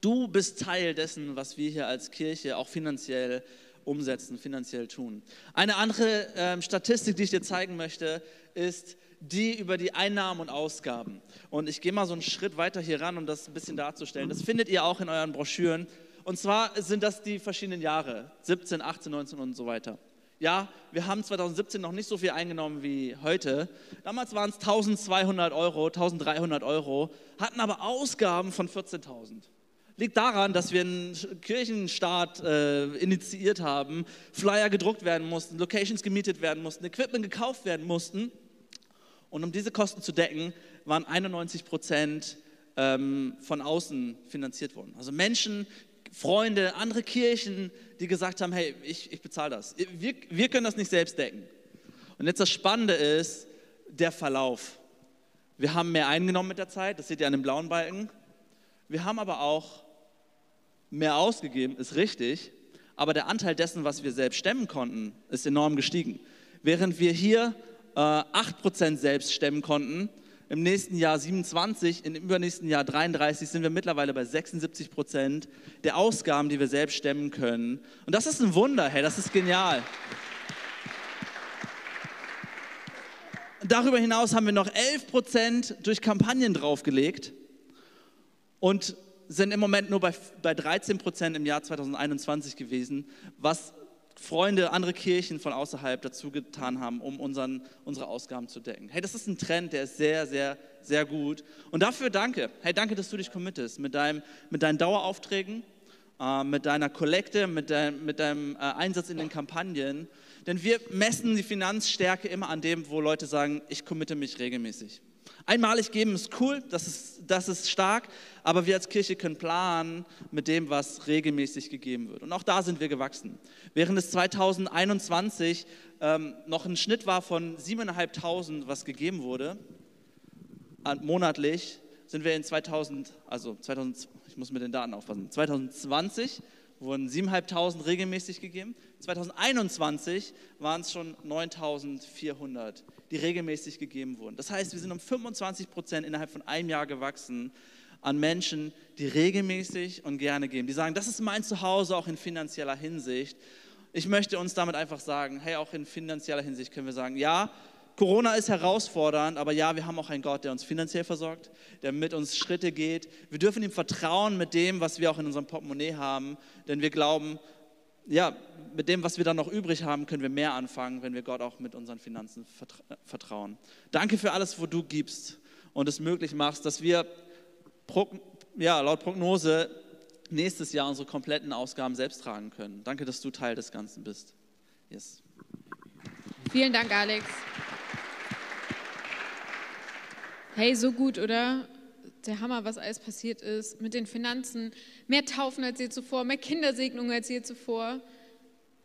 Du bist Teil dessen, was wir hier als Kirche auch finanziell umsetzen, finanziell tun. Eine andere ähm, Statistik, die ich dir zeigen möchte, ist die über die Einnahmen und Ausgaben. Und ich gehe mal so einen Schritt weiter hier ran, um das ein bisschen darzustellen. Das findet ihr auch in euren Broschüren. Und zwar sind das die verschiedenen Jahre, 17, 18, 19 und so weiter. Ja, wir haben 2017 noch nicht so viel eingenommen wie heute. Damals waren es 1200 Euro, 1300 Euro, hatten aber Ausgaben von 14.000 liegt daran, dass wir einen Kirchenstart äh, initiiert haben, Flyer gedruckt werden mussten, Locations gemietet werden mussten, Equipment gekauft werden mussten. Und um diese Kosten zu decken, waren 91 Prozent ähm, von außen finanziert worden. Also Menschen, Freunde, andere Kirchen, die gesagt haben, hey, ich, ich bezahle das. Wir, wir können das nicht selbst decken. Und jetzt das Spannende ist der Verlauf. Wir haben mehr eingenommen mit der Zeit, das seht ihr an dem blauen Balken. Wir haben aber auch mehr ausgegeben, ist richtig, aber der Anteil dessen, was wir selbst stemmen konnten, ist enorm gestiegen. Während wir hier äh, 8% selbst stemmen konnten, im nächsten Jahr 27, im übernächsten Jahr 33, sind wir mittlerweile bei 76% der Ausgaben, die wir selbst stemmen können. Und das ist ein Wunder, hey, das ist genial. Darüber hinaus haben wir noch 11% durch Kampagnen draufgelegt. Und sind im Moment nur bei, bei 13 Prozent im Jahr 2021 gewesen, was Freunde, andere Kirchen von außerhalb dazu getan haben, um unseren, unsere Ausgaben zu decken. Hey, das ist ein Trend, der ist sehr, sehr, sehr gut. Und dafür danke. Hey, danke, dass du dich committest mit, deinem, mit deinen Daueraufträgen, äh, mit deiner Kollekte, mit, dein, mit deinem äh, Einsatz in den Kampagnen. Denn wir messen die Finanzstärke immer an dem, wo Leute sagen, ich committe mich regelmäßig. Einmalig geben ist cool, das ist, das ist stark, aber wir als Kirche können planen mit dem, was regelmäßig gegeben wird. Und auch da sind wir gewachsen. Während es 2021 ähm, noch ein Schnitt war von 7.500, was gegeben wurde, monatlich, sind wir in 2000, also 2000, ich muss mit den Daten aufpassen, 2020 wurden 7.500 regelmäßig gegeben. 2021 waren es schon 9.400, die regelmäßig gegeben wurden. Das heißt, wir sind um 25 Prozent innerhalb von einem Jahr gewachsen an Menschen, die regelmäßig und gerne geben. Die sagen, das ist mein Zuhause auch in finanzieller Hinsicht. ich möchte uns damit einfach sagen, hey, auch in finanzieller Hinsicht können wir sagen, ja, Corona ist herausfordernd, aber ja, wir haben auch einen Gott, der uns finanziell versorgt, der mit uns Schritte geht. Wir dürfen ihm vertrauen mit dem, was wir auch in unserem Portemonnaie haben, denn wir glauben, ja, mit dem, was wir dann noch übrig haben, können wir mehr anfangen, wenn wir Gott auch mit unseren Finanzen vertrauen. Danke für alles, wo du gibst und es möglich machst, dass wir ja, laut Prognose nächstes Jahr unsere kompletten Ausgaben selbst tragen können. Danke, dass du Teil des Ganzen bist. Yes. Vielen Dank, Alex. Hey, so gut, oder? Der Hammer, was alles passiert ist mit den Finanzen. Mehr Taufen als je zuvor, mehr Kindersegnungen als je zuvor.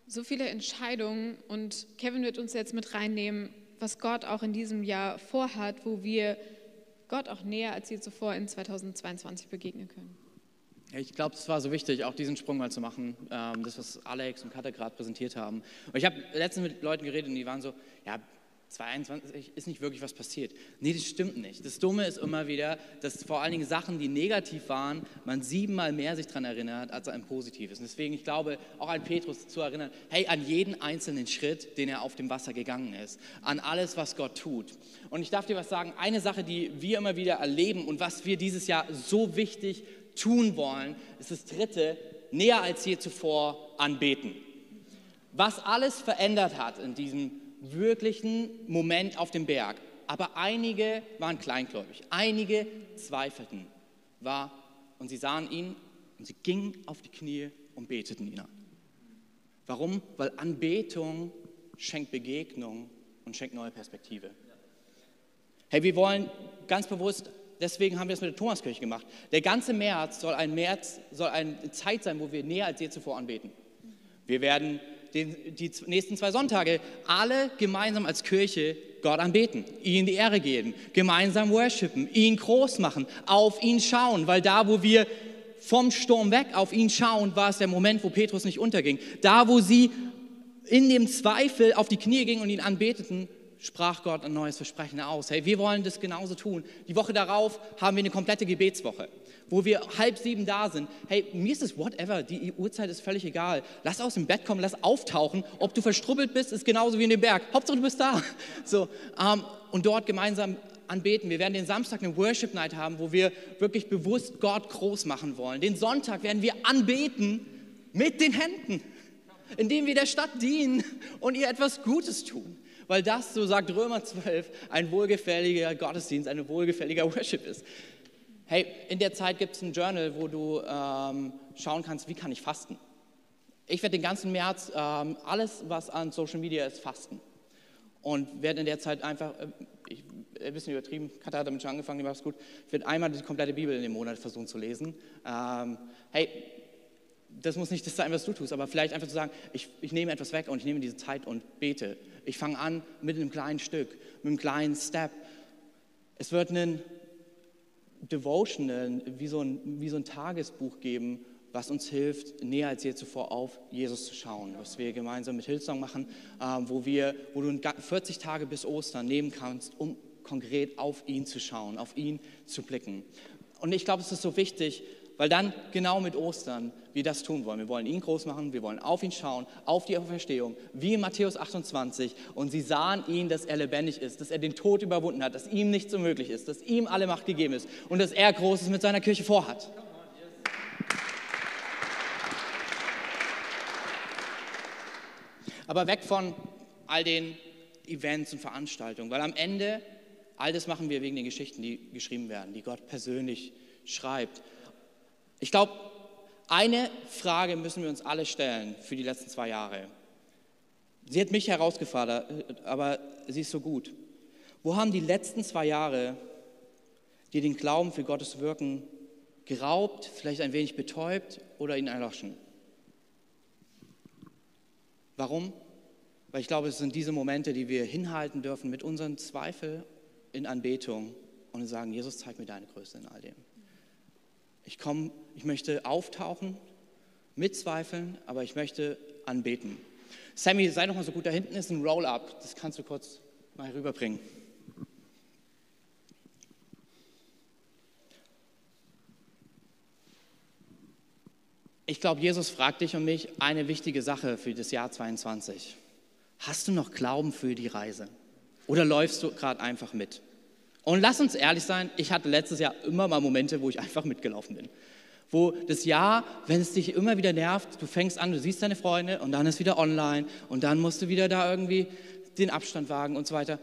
So viele Entscheidungen. Und Kevin wird uns jetzt mit reinnehmen, was Gott auch in diesem Jahr vorhat, wo wir Gott auch näher als je zuvor in 2022 begegnen können. Ich glaube, es war so wichtig, auch diesen Sprung mal zu machen, ähm, das, was Alex und Katja gerade präsentiert haben. Und ich habe letztens mit Leuten geredet und die waren so, ja, 22 ist nicht wirklich was passiert. Nee, das stimmt nicht. Das Dumme ist immer wieder, dass vor allen Dingen Sachen, die negativ waren, man siebenmal mehr sich daran erinnert, als an Positives. Und deswegen, ich glaube, auch an Petrus zu erinnern, hey, an jeden einzelnen Schritt, den er auf dem Wasser gegangen ist, an alles, was Gott tut. Und ich darf dir was sagen, eine Sache, die wir immer wieder erleben und was wir dieses Jahr so wichtig tun wollen, ist das dritte, näher als je zuvor anbeten. Was alles verändert hat in diesem wirklichen Moment auf dem Berg. Aber einige waren kleingläubig, einige zweifelten. War, und sie sahen ihn und sie gingen auf die Knie und beteten ihn an. Warum? Weil Anbetung schenkt Begegnung und schenkt neue Perspektive. Hey, wir wollen ganz bewusst, deswegen haben wir es mit der Thomaskirche gemacht. Der ganze März soll ein März, soll eine Zeit sein, wo wir näher als je zuvor anbeten. Wir werden den, die nächsten zwei Sonntage alle gemeinsam als Kirche Gott anbeten, ihm die Ehre geben, gemeinsam worshipen, ihn groß machen, auf ihn schauen, weil da, wo wir vom Sturm weg auf ihn schauen, war es der Moment, wo Petrus nicht unterging. Da, wo sie in dem Zweifel auf die Knie gingen und ihn anbeteten, sprach Gott ein neues Versprechen aus. Hey, wir wollen das genauso tun. Die Woche darauf haben wir eine komplette Gebetswoche wo wir halb sieben da sind. Hey, mir ist es whatever, die Uhrzeit ist völlig egal. Lass aus dem Bett kommen, lass auftauchen. Ob du verstrubbelt bist, ist genauso wie in dem Berg. Hauptsache du bist da. *laughs* So, ähm, und dort gemeinsam anbeten. Wir werden den Samstag eine Worship Night haben, wo wir wirklich bewusst Gott groß machen wollen. Den Sonntag werden wir anbeten mit den Händen, indem wir der Stadt dienen und ihr etwas Gutes tun. Weil das, so sagt Römer 12, ein wohlgefälliger Gottesdienst, ein wohlgefälliger Worship ist. Hey, in der Zeit gibt es ein Journal, wo du ähm, schauen kannst, wie kann ich fasten. Ich werde den ganzen März ähm, alles, was an Social Media ist, fasten. Und werde in der Zeit einfach, äh, ich, ein bisschen übertrieben, Katha hat damit schon angefangen, die macht es gut, ich werde einmal die komplette Bibel in dem Monat versuchen zu lesen. Ähm, hey, das muss nicht das sein, was du tust, aber vielleicht einfach zu sagen, ich, ich nehme etwas weg und ich nehme diese Zeit und bete. Ich fange an mit einem kleinen Stück, mit einem kleinen Step. Es wird ein Devotional, wie so, ein, wie so ein Tagesbuch geben, was uns hilft, näher als je zuvor auf Jesus zu schauen. Was wir gemeinsam mit Hillsong machen, äh, wo, wir, wo du 40 Tage bis Ostern nehmen kannst, um konkret auf ihn zu schauen, auf ihn zu blicken. Und ich glaube, es ist so wichtig, weil dann genau mit Ostern wir das tun wollen. Wir wollen ihn groß machen, wir wollen auf ihn schauen, auf die Auferstehung, wie in Matthäus 28. Und sie sahen ihn, dass er lebendig ist, dass er den Tod überwunden hat, dass ihm nichts unmöglich ist, dass ihm alle Macht gegeben ist und dass er Großes mit seiner Kirche vorhat. Aber weg von all den Events und Veranstaltungen, weil am Ende all das machen wir wegen den Geschichten, die geschrieben werden, die Gott persönlich schreibt. Ich glaube, eine Frage müssen wir uns alle stellen für die letzten zwei Jahre. Sie hat mich herausgefordert, aber sie ist so gut. Wo haben die letzten zwei Jahre dir den Glauben für Gottes Wirken geraubt, vielleicht ein wenig betäubt oder ihn erloschen? Warum? Weil ich glaube, es sind diese Momente, die wir hinhalten dürfen mit unseren Zweifeln in Anbetung und sagen, Jesus, zeig mir deine Größe in all dem. Ich komme, ich möchte auftauchen, mitzweifeln, aber ich möchte anbeten. Sammy, sei doch mal so gut, da hinten ist ein Roll-Up, das kannst du kurz mal rüberbringen. Ich glaube, Jesus fragt dich und mich eine wichtige Sache für das Jahr 22. Hast du noch Glauben für die Reise? Oder läufst du gerade einfach mit? Und lass uns ehrlich sein, ich hatte letztes Jahr immer mal Momente, wo ich einfach mitgelaufen bin. Wo das Jahr, wenn es dich immer wieder nervt, du fängst an, du siehst deine Freunde und dann ist wieder online und dann musst du wieder da irgendwie den Abstand wagen und so weiter.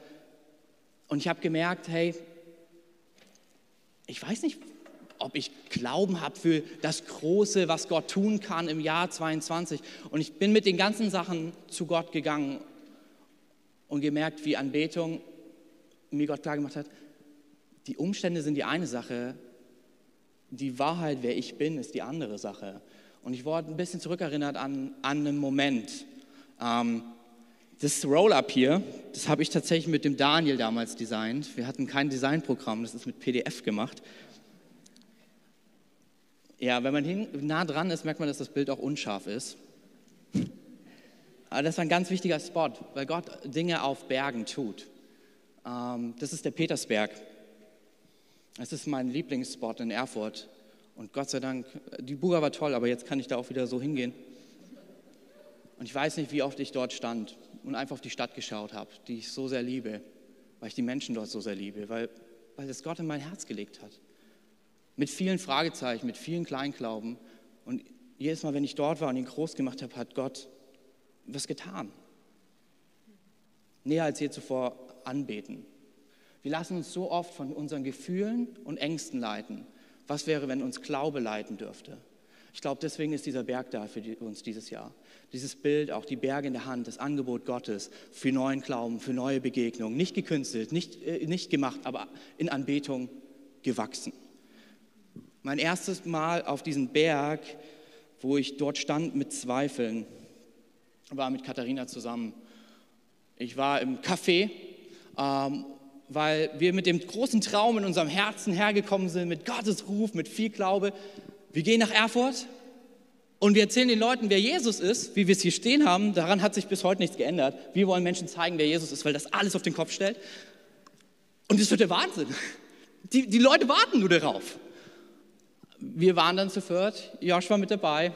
Und ich habe gemerkt, hey, ich weiß nicht, ob ich Glauben habe für das Große, was Gott tun kann im Jahr 22. Und ich bin mit den ganzen Sachen zu Gott gegangen und gemerkt, wie Anbetung mir Gott klar gemacht hat, die Umstände sind die eine Sache, die Wahrheit, wer ich bin, ist die andere Sache. Und ich wurde ein bisschen zurückerinnert an, an einen Moment. Ähm, das Roll-Up hier, das habe ich tatsächlich mit dem Daniel damals designt. Wir hatten kein Designprogramm, das ist mit PDF gemacht. Ja, wenn man hin, nah dran ist, merkt man, dass das Bild auch unscharf ist. Aber das war ein ganz wichtiger Spot, weil Gott Dinge auf Bergen tut. Ähm, das ist der Petersberg. Das ist mein Lieblingsspot in Erfurt. Und Gott sei Dank, die Buga war toll, aber jetzt kann ich da auch wieder so hingehen. Und ich weiß nicht, wie oft ich dort stand und einfach auf die Stadt geschaut habe, die ich so sehr liebe, weil ich die Menschen dort so sehr liebe, weil, weil das Gott in mein Herz gelegt hat. Mit vielen Fragezeichen, mit vielen Kleinglauben. Und jedes Mal, wenn ich dort war und ihn groß gemacht habe, hat Gott was getan. Näher als je zuvor anbeten. Wir lassen uns so oft von unseren Gefühlen und Ängsten leiten. Was wäre, wenn uns Glaube leiten dürfte? Ich glaube, deswegen ist dieser Berg da für uns dieses Jahr. Dieses Bild, auch die Berge in der Hand, das Angebot Gottes für neuen Glauben, für neue Begegnungen. Nicht gekünstelt, nicht, äh, nicht gemacht, aber in Anbetung gewachsen. Mein erstes Mal auf diesem Berg, wo ich dort stand mit Zweifeln, war mit Katharina zusammen. Ich war im Café, ähm, weil wir mit dem großen Traum in unserem Herzen hergekommen sind, mit Gottes Ruf, mit viel Glaube. Wir gehen nach Erfurt und wir erzählen den Leuten, wer Jesus ist, wie wir es hier stehen haben. Daran hat sich bis heute nichts geändert. Wir wollen Menschen zeigen, wer Jesus ist, weil das alles auf den Kopf stellt. Und das wird der Wahnsinn. Die, die Leute warten nur darauf wir waren dann zu viert, Josh war mit dabei.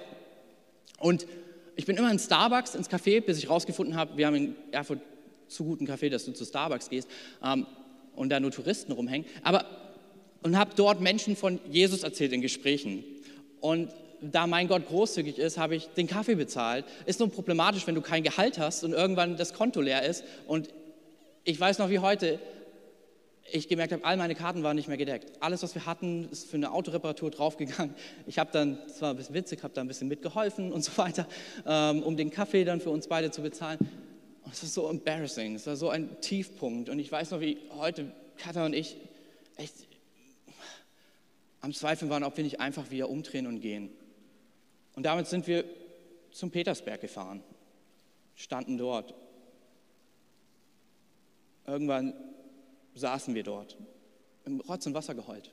Und ich bin immer in Starbucks, ins Café, bis ich rausgefunden habe, wir haben in Erfurt zu guten Café, dass du zu Starbucks gehst ähm, und da nur Touristen rumhängen. Aber und habe dort Menschen von Jesus erzählt in Gesprächen. Und da mein Gott großzügig ist, habe ich den Kaffee bezahlt. Ist nur problematisch, wenn du kein Gehalt hast und irgendwann das Konto leer ist. Und ich weiß noch wie heute, ich gemerkt habe, all meine Karten waren nicht mehr gedeckt. Alles, was wir hatten, ist für eine Autoreparatur draufgegangen. Ich habe dann, das war ein bisschen witzig, habe da ein bisschen mitgeholfen und so weiter, ähm, um den Kaffee dann für uns beide zu bezahlen. Und es war so embarrassing, es war so ein Tiefpunkt. Und ich weiß noch, wie heute Katha und ich echt am Zweifeln waren, ob wir nicht einfach wieder umdrehen und gehen. Und damit sind wir zum Petersberg gefahren, standen dort. Irgendwann saßen wir dort, im Rotz und Wasser geheult.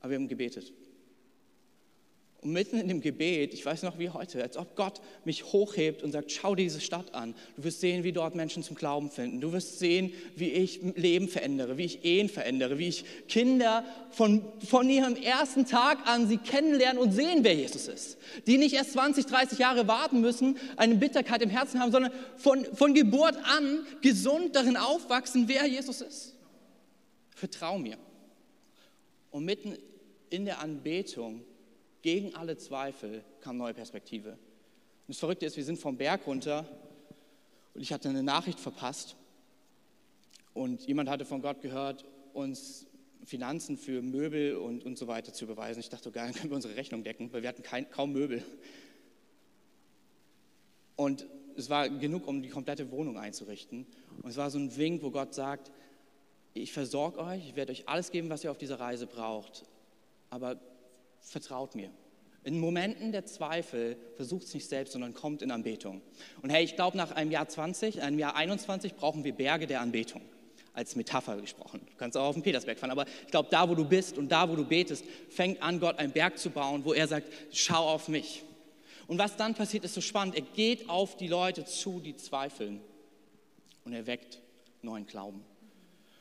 Aber wir haben gebetet. Und mitten in dem Gebet, ich weiß noch wie heute, als ob Gott mich hochhebt und sagt, schau diese Stadt an. Du wirst sehen, wie dort Menschen zum Glauben finden. Du wirst sehen, wie ich Leben verändere, wie ich Ehen verändere, wie ich Kinder von, von ihrem ersten Tag an sie kennenlernen und sehen, wer Jesus ist. Die nicht erst 20, 30 Jahre warten müssen, eine Bitterkeit im Herzen haben, sondern von, von Geburt an gesund darin aufwachsen, wer Jesus ist. Vertrau mir. Und mitten in der Anbetung gegen alle Zweifel kam neue Perspektive. Und das Verrückte ist, wir sind vom Berg runter und ich hatte eine Nachricht verpasst und jemand hatte von Gott gehört, uns Finanzen für Möbel und, und so weiter zu überweisen. Ich dachte, geil, dann können wir unsere Rechnung decken, weil wir hatten kein, kaum Möbel. Und es war genug, um die komplette Wohnung einzurichten. Und es war so ein Wink, wo Gott sagt, ich versorge euch, ich werde euch alles geben, was ihr auf dieser Reise braucht. Aber vertraut mir. In Momenten der Zweifel versucht es nicht selbst, sondern kommt in Anbetung. Und hey, ich glaube, nach einem Jahr 20, einem Jahr 21 brauchen wir Berge der Anbetung. Als Metapher gesprochen. Du kannst auch auf den Petersberg fahren, aber ich glaube, da, wo du bist und da, wo du betest, fängt an, Gott einen Berg zu bauen, wo er sagt, schau auf mich. Und was dann passiert, ist so spannend. Er geht auf die Leute zu, die zweifeln. Und er weckt neuen Glauben.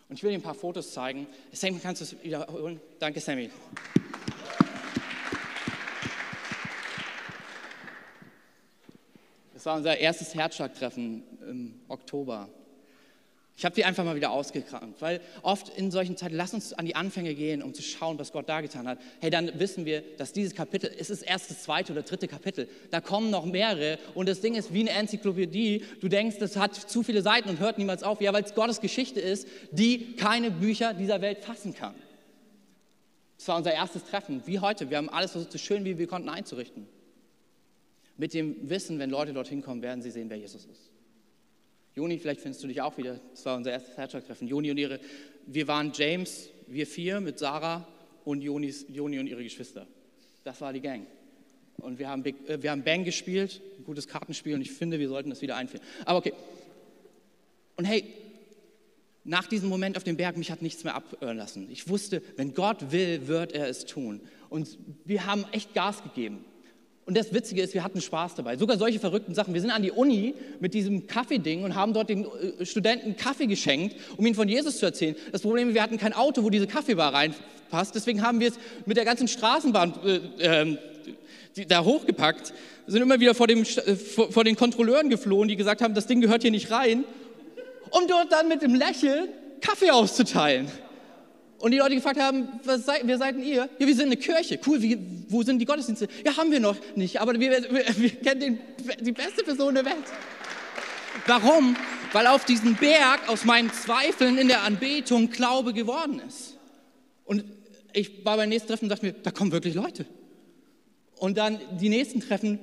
Und ich will dir ein paar Fotos zeigen. Sammy, kannst du es wiederholen? Danke, Sammy. Das war unser erstes Herzschlagtreffen im Oktober. Ich habe die einfach mal wieder ausgekramt, weil oft in solchen Zeiten, lass uns an die Anfänge gehen, um zu schauen, was Gott da getan hat. Hey, dann wissen wir, dass dieses Kapitel, es ist erst das zweite oder dritte Kapitel, da kommen noch mehrere und das Ding ist wie eine Enzyklopädie. Du denkst, das hat zu viele Seiten und hört niemals auf. Ja, weil es Gottes Geschichte ist, die keine Bücher dieser Welt fassen kann. Das war unser erstes Treffen, wie heute. Wir haben alles versucht, so schön wie wir konnten einzurichten. Mit dem Wissen, wenn Leute dorthin kommen, werden sie sehen, wer Jesus ist. Juni, vielleicht findest du dich auch wieder. Das war unser erstes Herzschlagtreffen. Juni und ihre, wir waren James, wir vier mit Sarah und Jonis, Joni und ihre Geschwister. Das war die Gang. Und wir haben, Big, äh, wir haben Bang gespielt, ein gutes Kartenspiel und ich finde, wir sollten das wieder einführen. Aber okay. Und hey, nach diesem Moment auf dem Berg, mich hat nichts mehr abhören lassen. Ich wusste, wenn Gott will, wird er es tun. Und wir haben echt Gas gegeben. Und das Witzige ist, wir hatten Spaß dabei. Sogar solche verrückten Sachen. Wir sind an die Uni mit diesem Kaffeeding und haben dort den äh, Studenten Kaffee geschenkt, um ihnen von Jesus zu erzählen. Das Problem ist, wir hatten kein Auto, wo diese Kaffeebar reinpasst. Deswegen haben wir es mit der ganzen Straßenbahn äh, äh, da hochgepackt. Wir sind immer wieder vor, dem, äh, vor, vor den Kontrolleuren geflohen, die gesagt haben, das Ding gehört hier nicht rein, um dort dann mit dem Lächeln Kaffee auszuteilen. Und die Leute gefragt haben, was seid, wer seid denn ihr? Ja, wir sind eine Kirche. Cool, wie, wo sind die Gottesdienste? Ja, haben wir noch nicht, aber wir, wir, wir kennen den, die beste Person der Welt. Warum? Weil auf diesem Berg aus meinen Zweifeln in der Anbetung Glaube geworden ist. Und ich war beim nächsten Treffen und dachte mir, da kommen wirklich Leute. Und dann die nächsten Treffen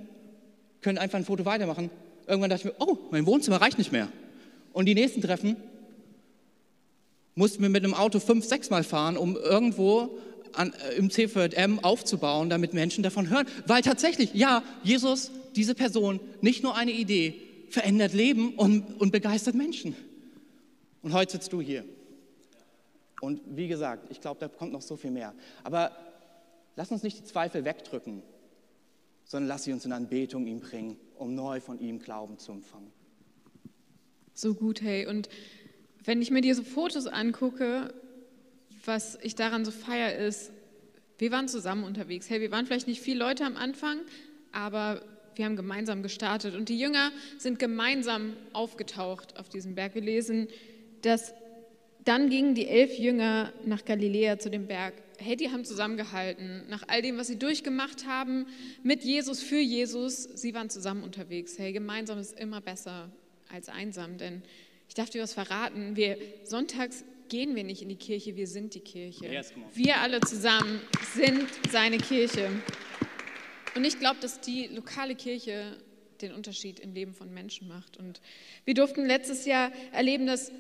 können einfach ein Foto weitermachen. Irgendwann dachte ich mir, oh, mein Wohnzimmer reicht nicht mehr. Und die nächsten Treffen mussten wir mit einem Auto fünf, sechs Mal fahren, um irgendwo an, äh, im CVM aufzubauen, damit Menschen davon hören. Weil tatsächlich, ja, Jesus, diese Person, nicht nur eine Idee, verändert Leben und, und begeistert Menschen. Und heute sitzt du hier. Und wie gesagt, ich glaube, da kommt noch so viel mehr. Aber lass uns nicht die Zweifel wegdrücken, sondern lass sie uns in Anbetung ihm bringen, um neu von ihm Glauben zu empfangen. So gut, hey. Und wenn ich mir diese Fotos angucke, was ich daran so feier ist, wir waren zusammen unterwegs. Hey, wir waren vielleicht nicht viele Leute am Anfang, aber wir haben gemeinsam gestartet und die Jünger sind gemeinsam aufgetaucht auf diesem Berg. Wir lesen, dass dann gingen die elf Jünger nach Galiläa zu dem Berg. Hey, die haben zusammengehalten. Nach all dem, was sie durchgemacht haben, mit Jesus, für Jesus, sie waren zusammen unterwegs. Hey, gemeinsam ist immer besser als einsam, denn ich darf dir was verraten. Wir, sonntags gehen wir nicht in die Kirche, wir sind die Kirche. Yes, wir alle zusammen sind seine Kirche. Und ich glaube, dass die lokale Kirche den Unterschied im Leben von Menschen macht. Und wir durften letztes Jahr erleben, dass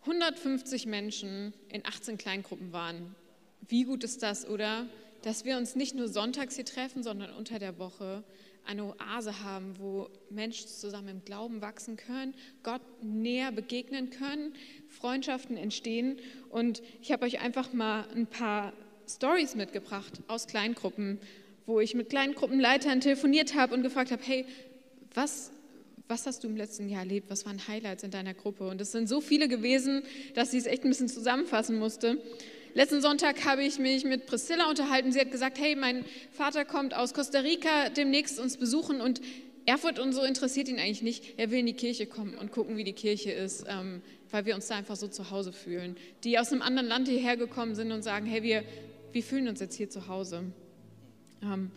150 Menschen in 18 Kleingruppen waren. Wie gut ist das, oder? Dass wir uns nicht nur sonntags hier treffen, sondern unter der Woche eine Oase haben, wo Menschen zusammen im Glauben wachsen können, Gott näher begegnen können, Freundschaften entstehen. Und ich habe euch einfach mal ein paar Stories mitgebracht aus Kleingruppen, wo ich mit Kleingruppenleitern telefoniert habe und gefragt habe, hey, was, was hast du im letzten Jahr erlebt? Was waren Highlights in deiner Gruppe? Und es sind so viele gewesen, dass ich es echt ein bisschen zusammenfassen musste. Letzten Sonntag habe ich mich mit Priscilla unterhalten. Sie hat gesagt, hey, mein Vater kommt aus Costa Rica demnächst uns besuchen und Erfurt und so interessiert ihn eigentlich nicht. Er will in die Kirche kommen und gucken, wie die Kirche ist, ähm, weil wir uns da einfach so zu Hause fühlen. Die aus einem anderen Land hierher gekommen sind und sagen, hey, wir, wir fühlen uns jetzt hier zu Hause. Ähm,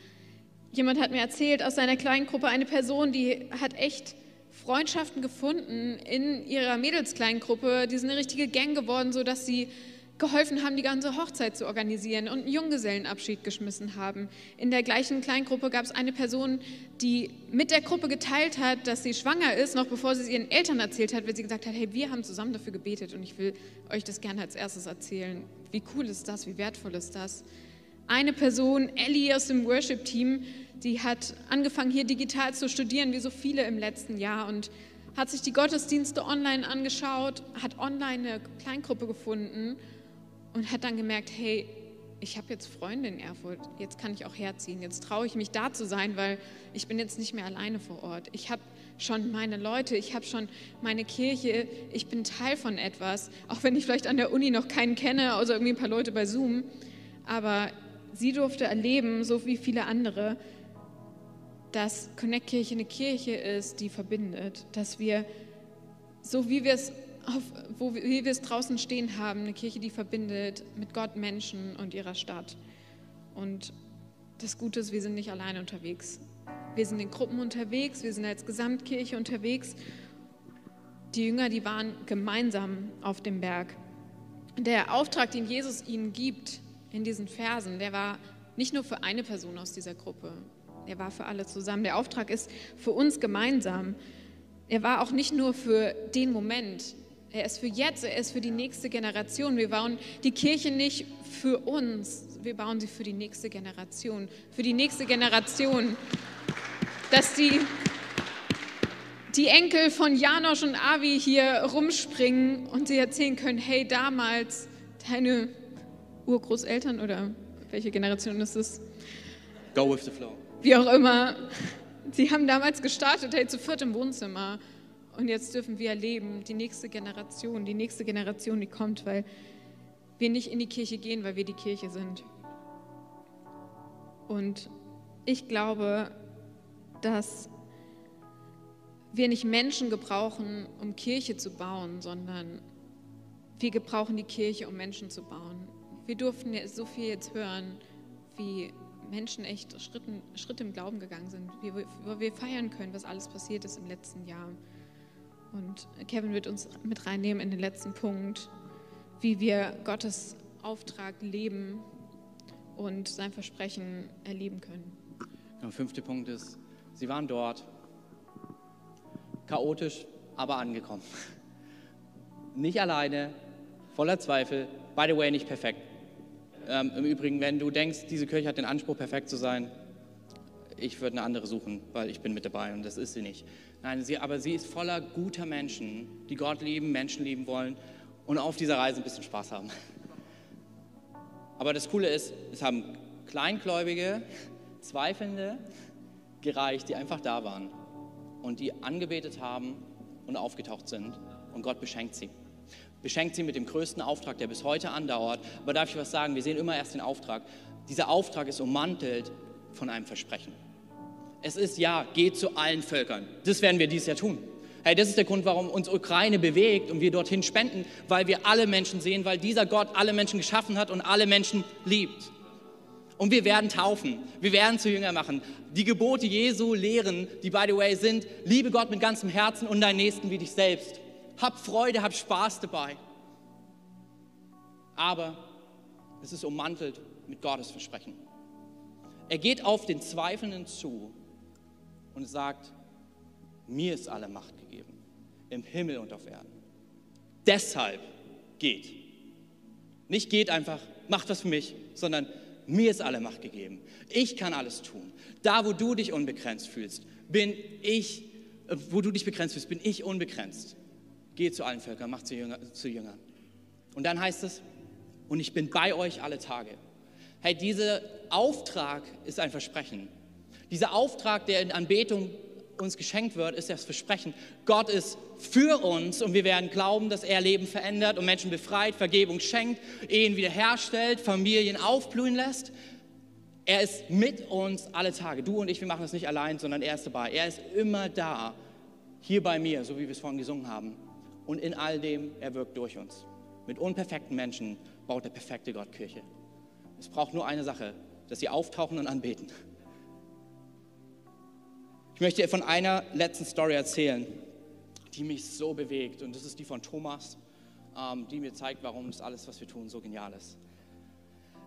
jemand hat mir erzählt aus seiner kleinen Gruppe, eine Person, die hat echt Freundschaften gefunden in ihrer Mädelskleingruppe. Die sind eine richtige Gang geworden, sodass sie geholfen haben, die ganze Hochzeit zu organisieren und einen Junggesellenabschied geschmissen haben. In der gleichen Kleingruppe gab es eine Person, die mit der Gruppe geteilt hat, dass sie schwanger ist, noch bevor sie es ihren Eltern erzählt hat, weil sie gesagt hat, hey, wir haben zusammen dafür gebetet und ich will euch das gerne als erstes erzählen. Wie cool ist das? Wie wertvoll ist das? Eine Person, Ellie aus dem Worship-Team, die hat angefangen, hier digital zu studieren, wie so viele im letzten Jahr und hat sich die Gottesdienste online angeschaut, hat online eine Kleingruppe gefunden und hat dann gemerkt, hey, ich habe jetzt Freunde in Erfurt, jetzt kann ich auch herziehen, jetzt traue ich mich da zu sein, weil ich bin jetzt nicht mehr alleine vor Ort. Ich habe schon meine Leute, ich habe schon meine Kirche, ich bin Teil von etwas, auch wenn ich vielleicht an der Uni noch keinen kenne, außer irgendwie ein paar Leute bei Zoom. Aber sie durfte erleben, so wie viele andere, dass Connect Kirche eine Kirche ist, die verbindet, dass wir, so wie wir es auf, wo, wie wir es draußen stehen haben, eine Kirche, die verbindet mit Gott, Menschen und ihrer Stadt. Und das Gute ist, wir sind nicht alleine unterwegs. Wir sind in Gruppen unterwegs, wir sind als Gesamtkirche unterwegs. Die Jünger, die waren gemeinsam auf dem Berg. Der Auftrag, den Jesus ihnen gibt in diesen Versen, der war nicht nur für eine Person aus dieser Gruppe, er war für alle zusammen. Der Auftrag ist für uns gemeinsam. Er war auch nicht nur für den Moment, er ist für jetzt, er ist für die nächste Generation. Wir bauen die Kirche nicht für uns, wir bauen sie für die nächste Generation. Für die nächste Generation, dass die, die Enkel von Janosch und Avi hier rumspringen und sie erzählen können, hey, damals deine Urgroßeltern oder welche Generation ist es? Go with the flow. Wie auch immer, sie haben damals gestartet, hey, zu viert im Wohnzimmer und jetzt dürfen wir erleben, die nächste Generation, die nächste Generation, die kommt, weil wir nicht in die Kirche gehen, weil wir die Kirche sind. Und ich glaube, dass wir nicht Menschen gebrauchen, um Kirche zu bauen, sondern wir gebrauchen die Kirche, um Menschen zu bauen. Wir durften so viel jetzt hören, wie Menschen echt Schritte im Glauben gegangen sind, wie wir feiern können, was alles passiert ist im letzten Jahr. Und Kevin wird uns mit reinnehmen in den letzten Punkt, wie wir Gottes Auftrag leben und sein Versprechen erleben können. Der fünfte Punkt ist, sie waren dort, chaotisch, aber angekommen. *laughs* Nicht alleine, voller Zweifel, by the way, nicht perfekt. Ähm, Im Übrigen, wenn du denkst, diese Kirche hat den Anspruch, perfekt zu sein, ich würde eine andere suchen, weil ich bin mit dabei und das ist sie nicht. Nein, sie, aber sie ist voller guter Menschen, die Gott lieben, Menschen lieben wollen und auf dieser Reise ein bisschen Spaß haben. Aber das Coole ist, es haben Kleingläubige, Zweifelnde gereicht, die einfach da waren und die angebetet haben und aufgetaucht sind und Gott beschenkt sie. Beschenkt sie mit dem größten Auftrag, der bis heute andauert. Aber darf ich was sagen? Wir sehen immer erst den Auftrag. Dieser Auftrag ist ummantelt von einem Versprechen. Es ist ja, geht zu allen Völkern. Das werden wir dieses Jahr tun. Hey, das ist der Grund, warum uns Ukraine bewegt und wir dorthin spenden, weil wir alle Menschen sehen, weil dieser Gott alle Menschen geschaffen hat und alle Menschen liebt. Und wir werden taufen, wir werden zu Jünger machen. Die Gebote Jesu lehren, die by the way sind, liebe Gott mit ganzem Herzen und deinen Nächsten wie dich selbst. Hab Freude, hab Spaß dabei. Aber es ist ummantelt mit Gottes Versprechen. Er geht auf den Zweifelnden zu und sagt, mir ist alle Macht gegeben, im Himmel und auf Erden. Deshalb geht. Nicht geht einfach, macht was für mich, sondern mir ist alle Macht gegeben. Ich kann alles tun. Da, wo du dich unbegrenzt fühlst, bin ich, wo du dich begrenzt fühlst, bin ich unbegrenzt. Geh zu allen Völkern, mach zu, Jünger, zu Jüngern. Und dann heißt es, und ich bin bei euch alle Tage. Hey, dieser Auftrag ist ein Versprechen. Dieser Auftrag, der in Anbetung uns geschenkt wird, ist das Versprechen. Gott ist für uns und wir werden glauben, dass er Leben verändert und Menschen befreit, Vergebung schenkt, Ehen wiederherstellt, Familien aufblühen lässt. Er ist mit uns alle Tage. Du und ich, wir machen das nicht allein, sondern er ist dabei. Er ist immer da, hier bei mir, so wie wir es vorhin gesungen haben. Und in all dem, er wirkt durch uns. Mit unperfekten Menschen baut der perfekte Gott Kirche. Es braucht nur eine Sache, dass sie auftauchen und anbeten. Ich möchte von einer letzten Story erzählen, die mich so bewegt. Und das ist die von Thomas, ähm, die mir zeigt, warum das alles, was wir tun, so genial ist.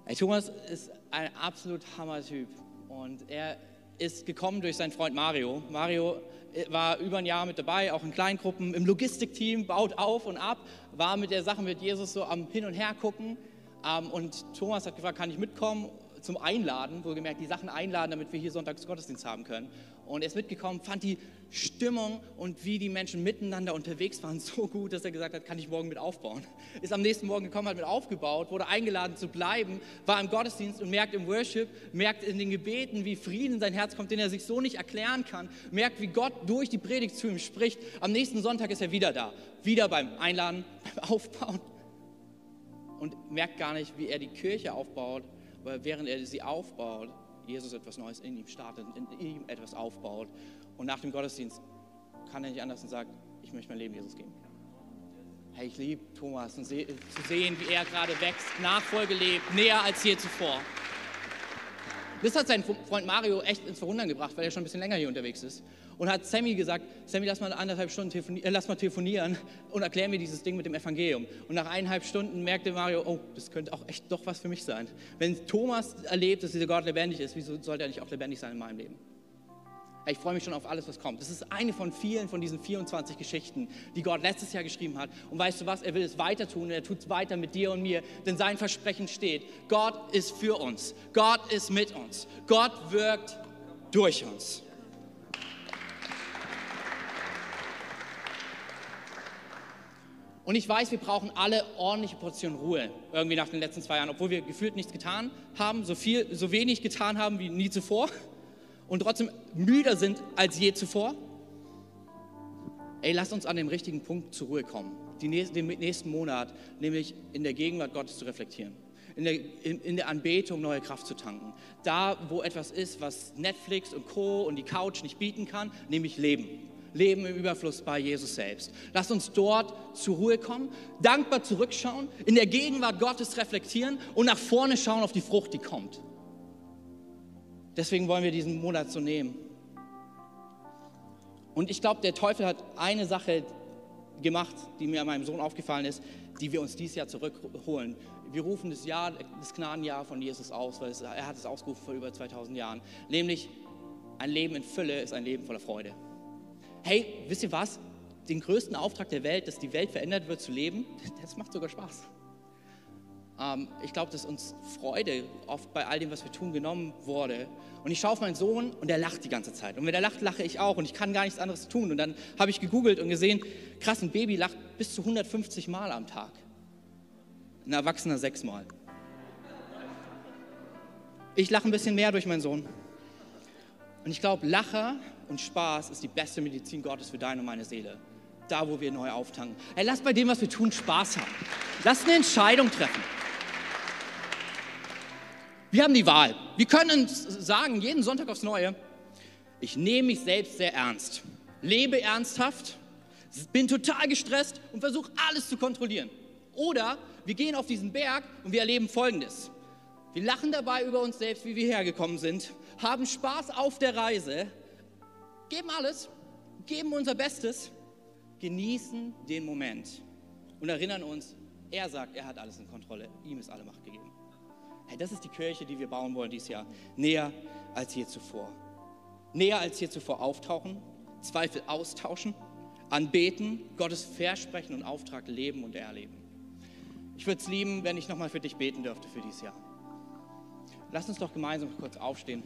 Hey, Thomas ist ein absolut Hammer-Typ. Und er ist gekommen durch seinen Freund Mario. Mario äh, war über ein Jahr mit dabei, auch in Kleingruppen, im Logistikteam, baut auf und ab, war mit der Sache mit Jesus so am Hin und Her gucken. Ähm, und Thomas hat gefragt, kann ich mitkommen zum Einladen, wohlgemerkt die Sachen einladen, damit wir hier Sonntags Gottesdienst haben können. Und er ist mitgekommen, fand die Stimmung und wie die Menschen miteinander unterwegs waren so gut, dass er gesagt hat, kann ich morgen mit aufbauen. Ist am nächsten Morgen gekommen, hat mit aufgebaut, wurde eingeladen zu bleiben, war im Gottesdienst und merkt im Worship, merkt in den Gebeten, wie Frieden in sein Herz kommt, den er sich so nicht erklären kann, merkt, wie Gott durch die Predigt zu ihm spricht. Am nächsten Sonntag ist er wieder da, wieder beim Einladen, *laughs* beim Aufbauen und merkt gar nicht, wie er die Kirche aufbaut, aber während er sie aufbaut, Jesus etwas Neues in ihm startet, in ihm etwas aufbaut. Und nach dem Gottesdienst kann er nicht anders und sagt, ich möchte mein Leben Jesus geben. Hey, ich liebe Thomas und seh, zu sehen, wie er gerade wächst, Nachfolge lebt, näher als je zuvor. Das hat seinen Freund Mario echt ins Verwundern gebracht, weil er schon ein bisschen länger hier unterwegs ist. Und hat Sammy gesagt, Sammy, lass mal anderthalb Stunden telefonieren, äh, lass mal telefonieren und erklär mir dieses Ding mit dem Evangelium. Und nach eineinhalb Stunden merkte Mario, oh, das könnte auch echt doch was für mich sein. Wenn Thomas erlebt, dass dieser Gott lebendig ist, wieso sollte er nicht auch lebendig sein in meinem Leben? Ich freue mich schon auf alles, was kommt. Das ist eine von vielen von diesen 24 Geschichten, die Gott letztes Jahr geschrieben hat. Und weißt du was? Er will es weiter tun und er tut es weiter mit dir und mir, denn sein Versprechen steht. Gott ist für uns. Gott ist mit uns. Gott wirkt durch uns. Und ich weiß, wir brauchen alle ordentliche Portion Ruhe irgendwie nach den letzten zwei Jahren, obwohl wir gefühlt nichts getan haben, so viel, so wenig getan haben wie nie zuvor *laughs* und trotzdem müder sind als je zuvor? Ey, lasst uns an dem richtigen Punkt zur Ruhe kommen. Nächsten, den nächsten Monat, nämlich in der Gegenwart Gottes zu reflektieren. In der, in, in der Anbetung neue Kraft zu tanken. Da, wo etwas ist, was Netflix und Co. und die Couch nicht bieten kann, nämlich Leben. Leben im Überfluss bei Jesus selbst. Lasst uns dort zur Ruhe kommen, dankbar zurückschauen, in der Gegenwart Gottes reflektieren und nach vorne schauen auf die Frucht, die kommt. Deswegen wollen wir diesen Monat so nehmen. Und ich glaube, der Teufel hat eine Sache gemacht, die mir an meinem Sohn aufgefallen ist, die wir uns dieses Jahr zurückholen. Wir rufen das Jahr, das Gnadenjahr von Jesus aus, weil es, er hat es ausgerufen vor über 2000 Jahren. Nämlich, ein Leben in Fülle ist ein Leben voller Freude. Hey, wisst ihr was? Den größten Auftrag der Welt, dass die Welt verändert wird zu leben, *laughs* das macht sogar Spaß. Ähm, ich glaube, dass uns Freude oft bei all dem, was wir tun, genommen wurde. Und ich schaue auf meinen Sohn und der lacht die ganze Zeit. Und wenn er lacht, lache ich auch und ich kann gar nichts anderes tun. Und dann habe ich gegoogelt und gesehen, krass, ein Baby lacht bis zu 150 Mal am Tag. Ein Erwachsener sechsmal. Ich lache ein bisschen mehr durch meinen Sohn. Und ich glaube, Lacher und Spaß ist die beste Medizin Gottes für deine und meine Seele. Da, wo wir neu auftanken. Ey, lass bei dem, was wir tun, Spaß haben. Lass eine Entscheidung treffen. Wir haben die Wahl. Wir können uns sagen, jeden Sonntag aufs Neue, ich nehme mich selbst sehr ernst, lebe ernsthaft, bin total gestresst und versuche alles zu kontrollieren. Oder wir gehen auf diesen Berg und wir erleben Folgendes. Wir lachen dabei über uns selbst, wie wir hergekommen sind, haben Spaß auf der Reise, geben alles, geben unser Bestes, genießen den Moment und erinnern uns, er sagt, er hat alles in Kontrolle, ihm ist alle Macht gegeben. Hey, das ist die Kirche, die wir bauen wollen dieses Jahr. Näher als je zuvor. Näher als je zuvor auftauchen, Zweifel austauschen, anbeten, Gottes Versprechen und Auftrag leben und erleben. Ich würde es lieben, wenn ich nochmal für dich beten dürfte für dieses Jahr. Lass uns doch gemeinsam kurz aufstehen.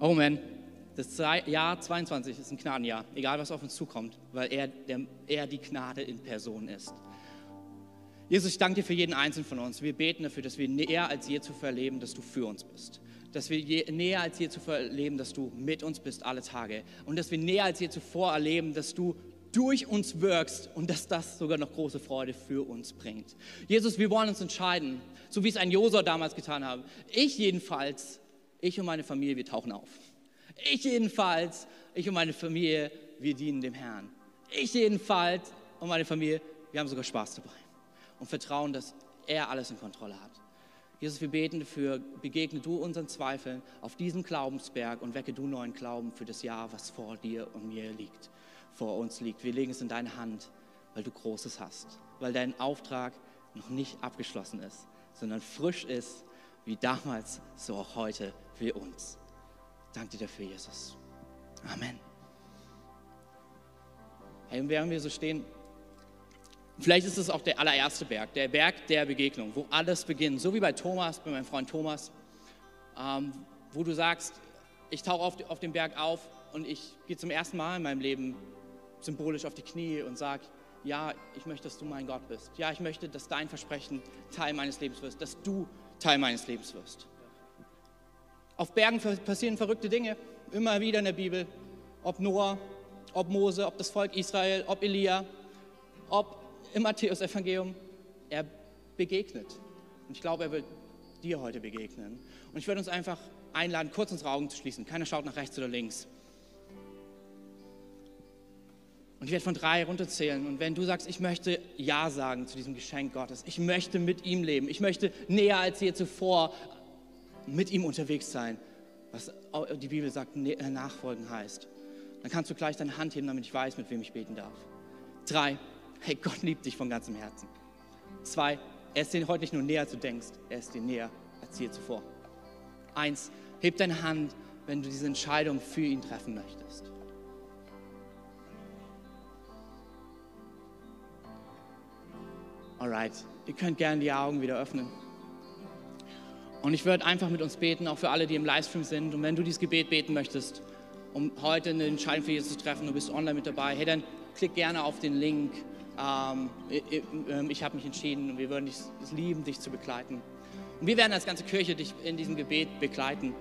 Oh man, das Jahr 22 ist ein Gnadenjahr, egal was auf uns zukommt, weil er, der, er die Gnade in Person ist. Jesus, ich danke dir für jeden Einzelnen von uns. Wir beten dafür, dass wir näher als je zuvor erleben, dass du für uns bist. Dass wir je, näher als je zuvor erleben, dass du mit uns bist alle Tage. Und dass wir näher als je zuvor erleben, dass du durch uns wirkst und dass das sogar noch große Freude für uns bringt. Jesus, wir wollen uns entscheiden, so wie es ein Josua damals getan hat. Ich jedenfalls, ich und meine Familie, wir tauchen auf. Ich jedenfalls, ich und meine Familie, wir dienen dem Herrn. Ich jedenfalls und meine Familie, wir haben sogar Spaß dabei und vertrauen, dass er alles in Kontrolle hat. Jesus, wir beten dafür, begegne du unseren Zweifeln auf diesem Glaubensberg und wecke du neuen Glauben für das Jahr, was vor dir und mir liegt, vor uns liegt. Wir legen es in deine Hand, weil du Großes hast, weil dein Auftrag noch nicht abgeschlossen ist, sondern frisch ist, wie damals, so auch heute für uns. Danke dir dafür, Jesus. Amen. Hey, während wir so stehen, vielleicht ist es auch der allererste Berg, der Berg der Begegnung, wo alles beginnt. So wie bei Thomas, bei meinem Freund Thomas, ähm, wo du sagst, ich tauche auf, auf den Berg auf und ich gehe zum ersten Mal in meinem Leben symbolisch auf die Knie und sage, ja, ich möchte, dass du mein Gott bist. Ja, ich möchte, dass dein Versprechen Teil meines Lebens wirst, dass du Teil meines Lebens wirst. Auf Bergen passieren verrückte Dinge, immer wieder in der Bibel. Ob Noah, ob Mose, ob das Volk Israel, ob Elia, ob im Matthäus-Evangelium, er begegnet. Und ich glaube, er wird dir heute begegnen. Und ich würde uns einfach einladen, kurz unsere Augen zu schließen. Keiner schaut nach rechts oder links. Und ich werde von drei runterzählen. Und wenn du sagst, ich möchte Ja sagen zu diesem Geschenk Gottes, ich möchte mit ihm leben, ich möchte näher als je zuvor mit ihm unterwegs sein, was die Bibel sagt, äh, nachfolgen heißt, dann kannst du gleich deine Hand heben, damit ich weiß, mit wem ich beten darf. Drei, hey, *laughs* Gott liebt dich von ganzem Herzen. Zwei, er ist dir heute nicht nur näher, als du denkst, er ist dir näher als je zuvor. Eins, heb deine Hand, wenn du diese Entscheidung für ihn treffen möchtest. Alright, ihr könnt gerne die Augen wieder öffnen. Und ich würde einfach mit uns beten, auch für alle, die im Livestream sind. Und wenn du dieses Gebet beten möchtest, um heute eine Entscheidung für Jesus zu treffen, du bist online mit dabei, hey, dann klick gerne auf den Link. Ähm, ich, ähm, ich habe mich entschieden und wir würden es lieben, dich zu begleiten. Und wir werden als ganze Kirche dich in diesem Gebet begleiten.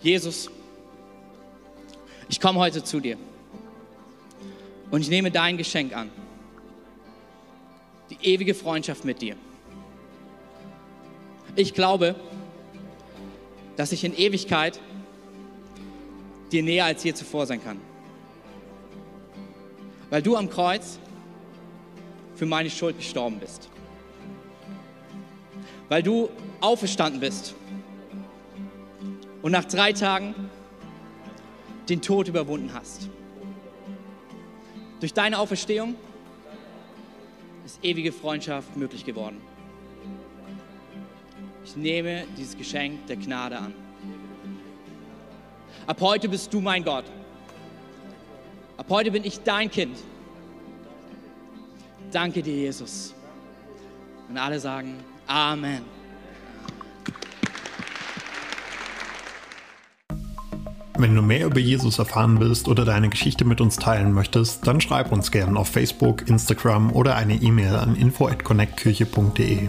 Jesus, ich komme heute zu dir und ich nehme dein Geschenk an die ewige Freundschaft mit dir. Ich glaube, dass ich in Ewigkeit dir näher als je zuvor sein kann. Weil du am Kreuz für meine Schuld gestorben bist. Weil du auferstanden bist und nach drei Tagen den Tod überwunden hast. Durch deine Auferstehung ist ewige Freundschaft möglich geworden. Ich nehme dieses Geschenk der Gnade an. Ab heute bist du mein Gott. Ab heute bin ich dein Kind. Danke dir, Jesus. Und alle sagen Amen. Wenn du mehr über Jesus erfahren willst oder deine Geschichte mit uns teilen möchtest, dann schreib uns gerne auf Facebook, Instagram oder eine E-Mail an info@connectkirche.de.